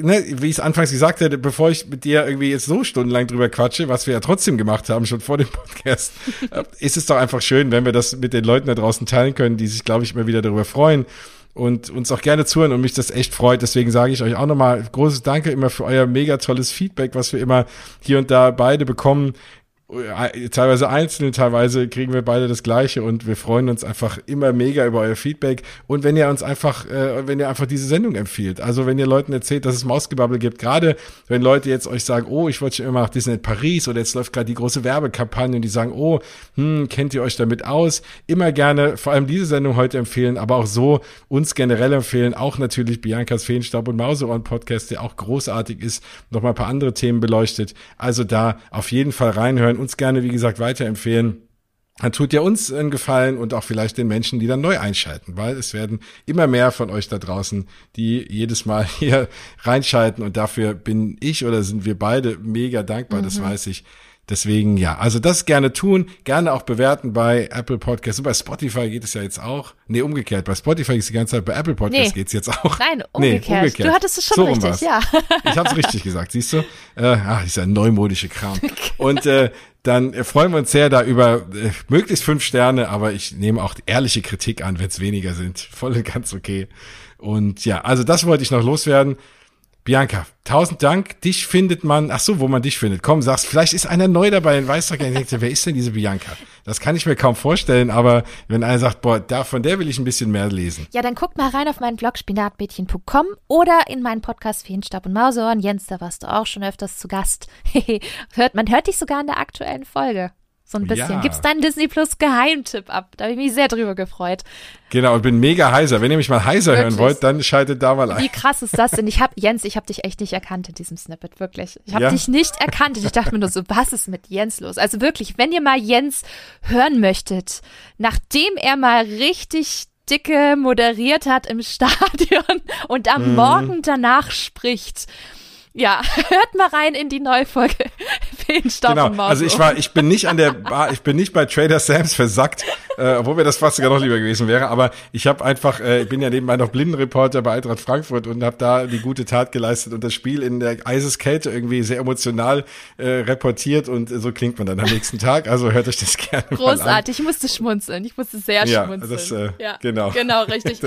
[SPEAKER 1] ne, wie ich es anfangs gesagt hatte, bevor ich mit dir irgendwie jetzt so stundenlang drüber quatsche, was wir ja trotzdem gemacht haben, schon vor dem Podcast, <laughs> äh, ist es doch einfach schön, wenn wir das mit den Leuten da draußen teilen können, die sich, glaube ich, immer wieder darüber freuen und uns auch gerne zuhören und mich das echt freut. Deswegen sage ich euch auch nochmal großes Danke immer für euer mega tolles Feedback, was wir immer hier und da beide bekommen teilweise einzeln, teilweise kriegen wir beide das Gleiche und wir freuen uns einfach immer mega über euer Feedback und wenn ihr uns einfach, äh, wenn ihr einfach diese Sendung empfiehlt, also wenn ihr Leuten erzählt, dass es Mausgebabbel gibt, gerade wenn Leute jetzt euch sagen, oh, ich wollte schon immer nach Disney Paris oder jetzt läuft gerade die große Werbekampagne und die sagen, oh, hm, kennt ihr euch damit aus? Immer gerne, vor allem diese Sendung heute empfehlen, aber auch so uns generell empfehlen, auch natürlich Biancas Feenstaub und Mauseohren Podcast, der auch großartig ist, nochmal ein paar andere Themen beleuchtet. Also da auf jeden Fall reinhören, uns gerne, wie gesagt, weiterempfehlen. Dann tut ja uns einen Gefallen und auch vielleicht den Menschen, die dann neu einschalten, weil es werden immer mehr von euch da draußen, die jedes Mal hier reinschalten und dafür bin ich oder sind wir beide mega dankbar, mhm. das weiß ich. Deswegen ja, also das gerne tun, gerne auch bewerten bei Apple Podcasts. Und bei Spotify geht es ja jetzt auch. Nee, umgekehrt. Bei Spotify ist die ganze Zeit, bei Apple Podcasts nee. geht's jetzt auch.
[SPEAKER 2] Nein, <laughs> umgekehrt. Nee, umgekehrt. Du hattest es schon so richtig, ja. <laughs>
[SPEAKER 1] Ich habe es richtig gesagt, siehst du? Äh, ach, dieser neumodische Kram. <laughs> Und äh, dann freuen wir uns sehr da über äh, möglichst fünf Sterne, aber ich nehme auch ehrliche Kritik an, wenn es weniger sind. Voll und ganz okay. Und ja, also das wollte ich noch loswerden. Bianca, tausend Dank. Dich findet man, ach so, wo man dich findet. Komm, sagst, vielleicht ist einer neu dabei in weiß denkt, wer ist denn diese Bianca? Das kann ich mir kaum vorstellen, aber wenn einer sagt, boah, da, von der will ich ein bisschen mehr lesen.
[SPEAKER 2] Ja, dann guckt mal rein auf meinen Blog spinatmädchen.com oder in meinen Podcast Feenstab und Mauseohren. Jens, da warst du auch schon öfters zu Gast. <laughs> hört, man hört dich sogar in der aktuellen Folge. So ein bisschen. Ja. Gibst deinen Disney Plus Geheimtipp ab. Da habe ich mich sehr drüber gefreut.
[SPEAKER 1] Genau, und bin mega heiser. Wenn ihr mich mal heiser wirklich? hören wollt, dann schaltet da mal ein.
[SPEAKER 2] Wie krass ist das denn? Ich habe Jens, ich habe dich echt nicht erkannt in diesem Snippet, wirklich. Ich habe ja? dich nicht erkannt. Ich dachte mir nur so, was ist mit Jens los? Also wirklich, wenn ihr mal Jens hören möchtet, nachdem er mal richtig dicke moderiert hat im <laughs> Stadion und am mhm. Morgen danach spricht ja, <laughs> hört mal rein in die neue Folge <laughs>
[SPEAKER 1] Feenstaub genau. Also ich war, ich bin nicht an der <laughs> Bar, ich bin nicht bei Trader Sam's versackt, äh, obwohl mir das fast sogar noch lieber gewesen wäre. Aber ich habe einfach, äh, ich bin ja nebenbei noch Blindenreporter bei Eintracht Frankfurt und habe da die gute Tat geleistet und das Spiel in der Eiseskälte irgendwie sehr emotional äh, reportiert und so klingt man dann am nächsten Tag. Also hört euch das gerne
[SPEAKER 2] Großartig, mal an. ich musste schmunzeln, ich musste sehr
[SPEAKER 1] ja,
[SPEAKER 2] schmunzeln.
[SPEAKER 1] Das, äh, ja, genau.
[SPEAKER 2] Genau, richtig. <laughs>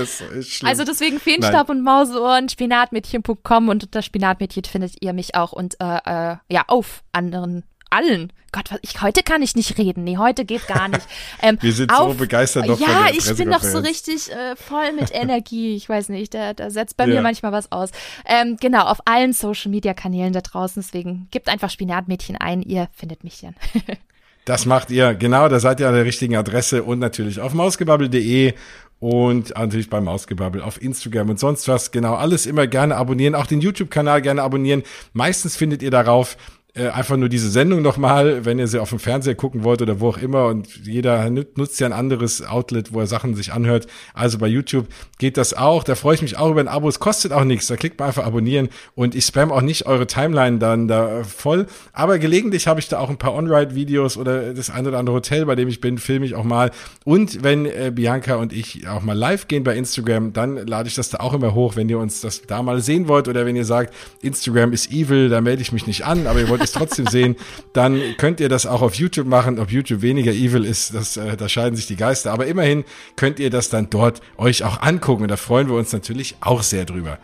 [SPEAKER 2] Also deswegen Feenstaub Nein. und Mauseohren, Spinatmädchen.com und unter Spinatmädchen findet ihr mich auch und äh, äh, ja, auf anderen allen. Gott, ich, heute kann ich nicht reden. Nee, heute geht gar nicht.
[SPEAKER 1] Ähm, <laughs> Wir sind auf, so begeistert noch
[SPEAKER 2] Ja, ich bin noch so richtig äh, voll mit <laughs> Energie. Ich weiß nicht, da, da setzt bei ja. mir manchmal was aus. Ähm, genau, auf allen Social Media Kanälen da draußen. Deswegen gebt einfach Spinatmädchen ein. Ihr findet mich dann. <laughs>
[SPEAKER 1] das macht ihr. Genau, da seid ihr an der richtigen Adresse und natürlich auf mausgebabbel.de und natürlich beim Mausgebabbel auf Instagram und sonst was. Genau, alles immer gerne abonnieren. Auch den YouTube-Kanal gerne abonnieren. Meistens findet ihr darauf äh, einfach nur diese Sendung nochmal, wenn ihr sie auf dem Fernseher gucken wollt oder wo auch immer und jeder nutzt ja ein anderes Outlet, wo er Sachen sich anhört. Also bei YouTube geht das auch. Da freue ich mich auch über ein Abo. Es kostet auch nichts. Da klickt man einfach abonnieren und ich spam auch nicht eure Timeline dann da voll. Aber gelegentlich habe ich da auch ein paar On-Ride-Videos oder das ein oder andere Hotel, bei dem ich bin, filme ich auch mal. Und wenn äh, Bianca und ich auch mal live gehen bei Instagram, dann lade ich das da auch immer hoch, wenn ihr uns das da mal sehen wollt oder wenn ihr sagt, Instagram ist evil, da melde ich mich nicht an, aber ihr wollt wollt es trotzdem sehen, dann könnt ihr das auch auf YouTube machen. Ob YouTube weniger evil ist, das, äh, da scheiden sich die Geister. Aber immerhin könnt ihr das dann dort euch auch angucken. Und da freuen wir uns natürlich auch sehr drüber.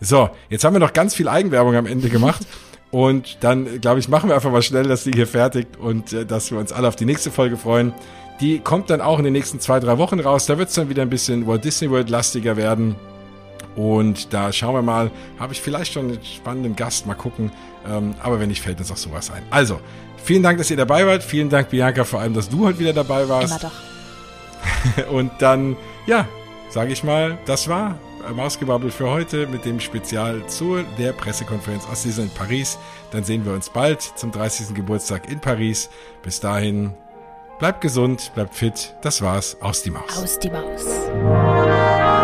[SPEAKER 1] So, jetzt haben wir noch ganz viel Eigenwerbung am Ende gemacht. Und dann, glaube ich, machen wir einfach mal schnell das Ding hier fertig und äh, dass wir uns alle auf die nächste Folge freuen. Die kommt dann auch in den nächsten zwei, drei Wochen raus. Da wird es dann wieder ein bisschen Walt Disney World lastiger werden. Und da schauen wir mal, habe ich vielleicht schon einen spannenden Gast, mal gucken. Ähm, aber wenn nicht, fällt uns auch sowas ein. Also, vielen Dank, dass ihr dabei wart. Vielen Dank, Bianca, vor allem, dass du heute wieder dabei warst.
[SPEAKER 2] Immer doch. <laughs>
[SPEAKER 1] Und dann, ja, sage ich mal, das war Mausgebabbel für heute mit dem Spezial zu der Pressekonferenz aus Disneyland Paris. Dann sehen wir uns bald zum 30. Geburtstag in Paris. Bis dahin, bleibt gesund, bleibt fit. Das war's. Aus die Maus.
[SPEAKER 2] Aus die Maus.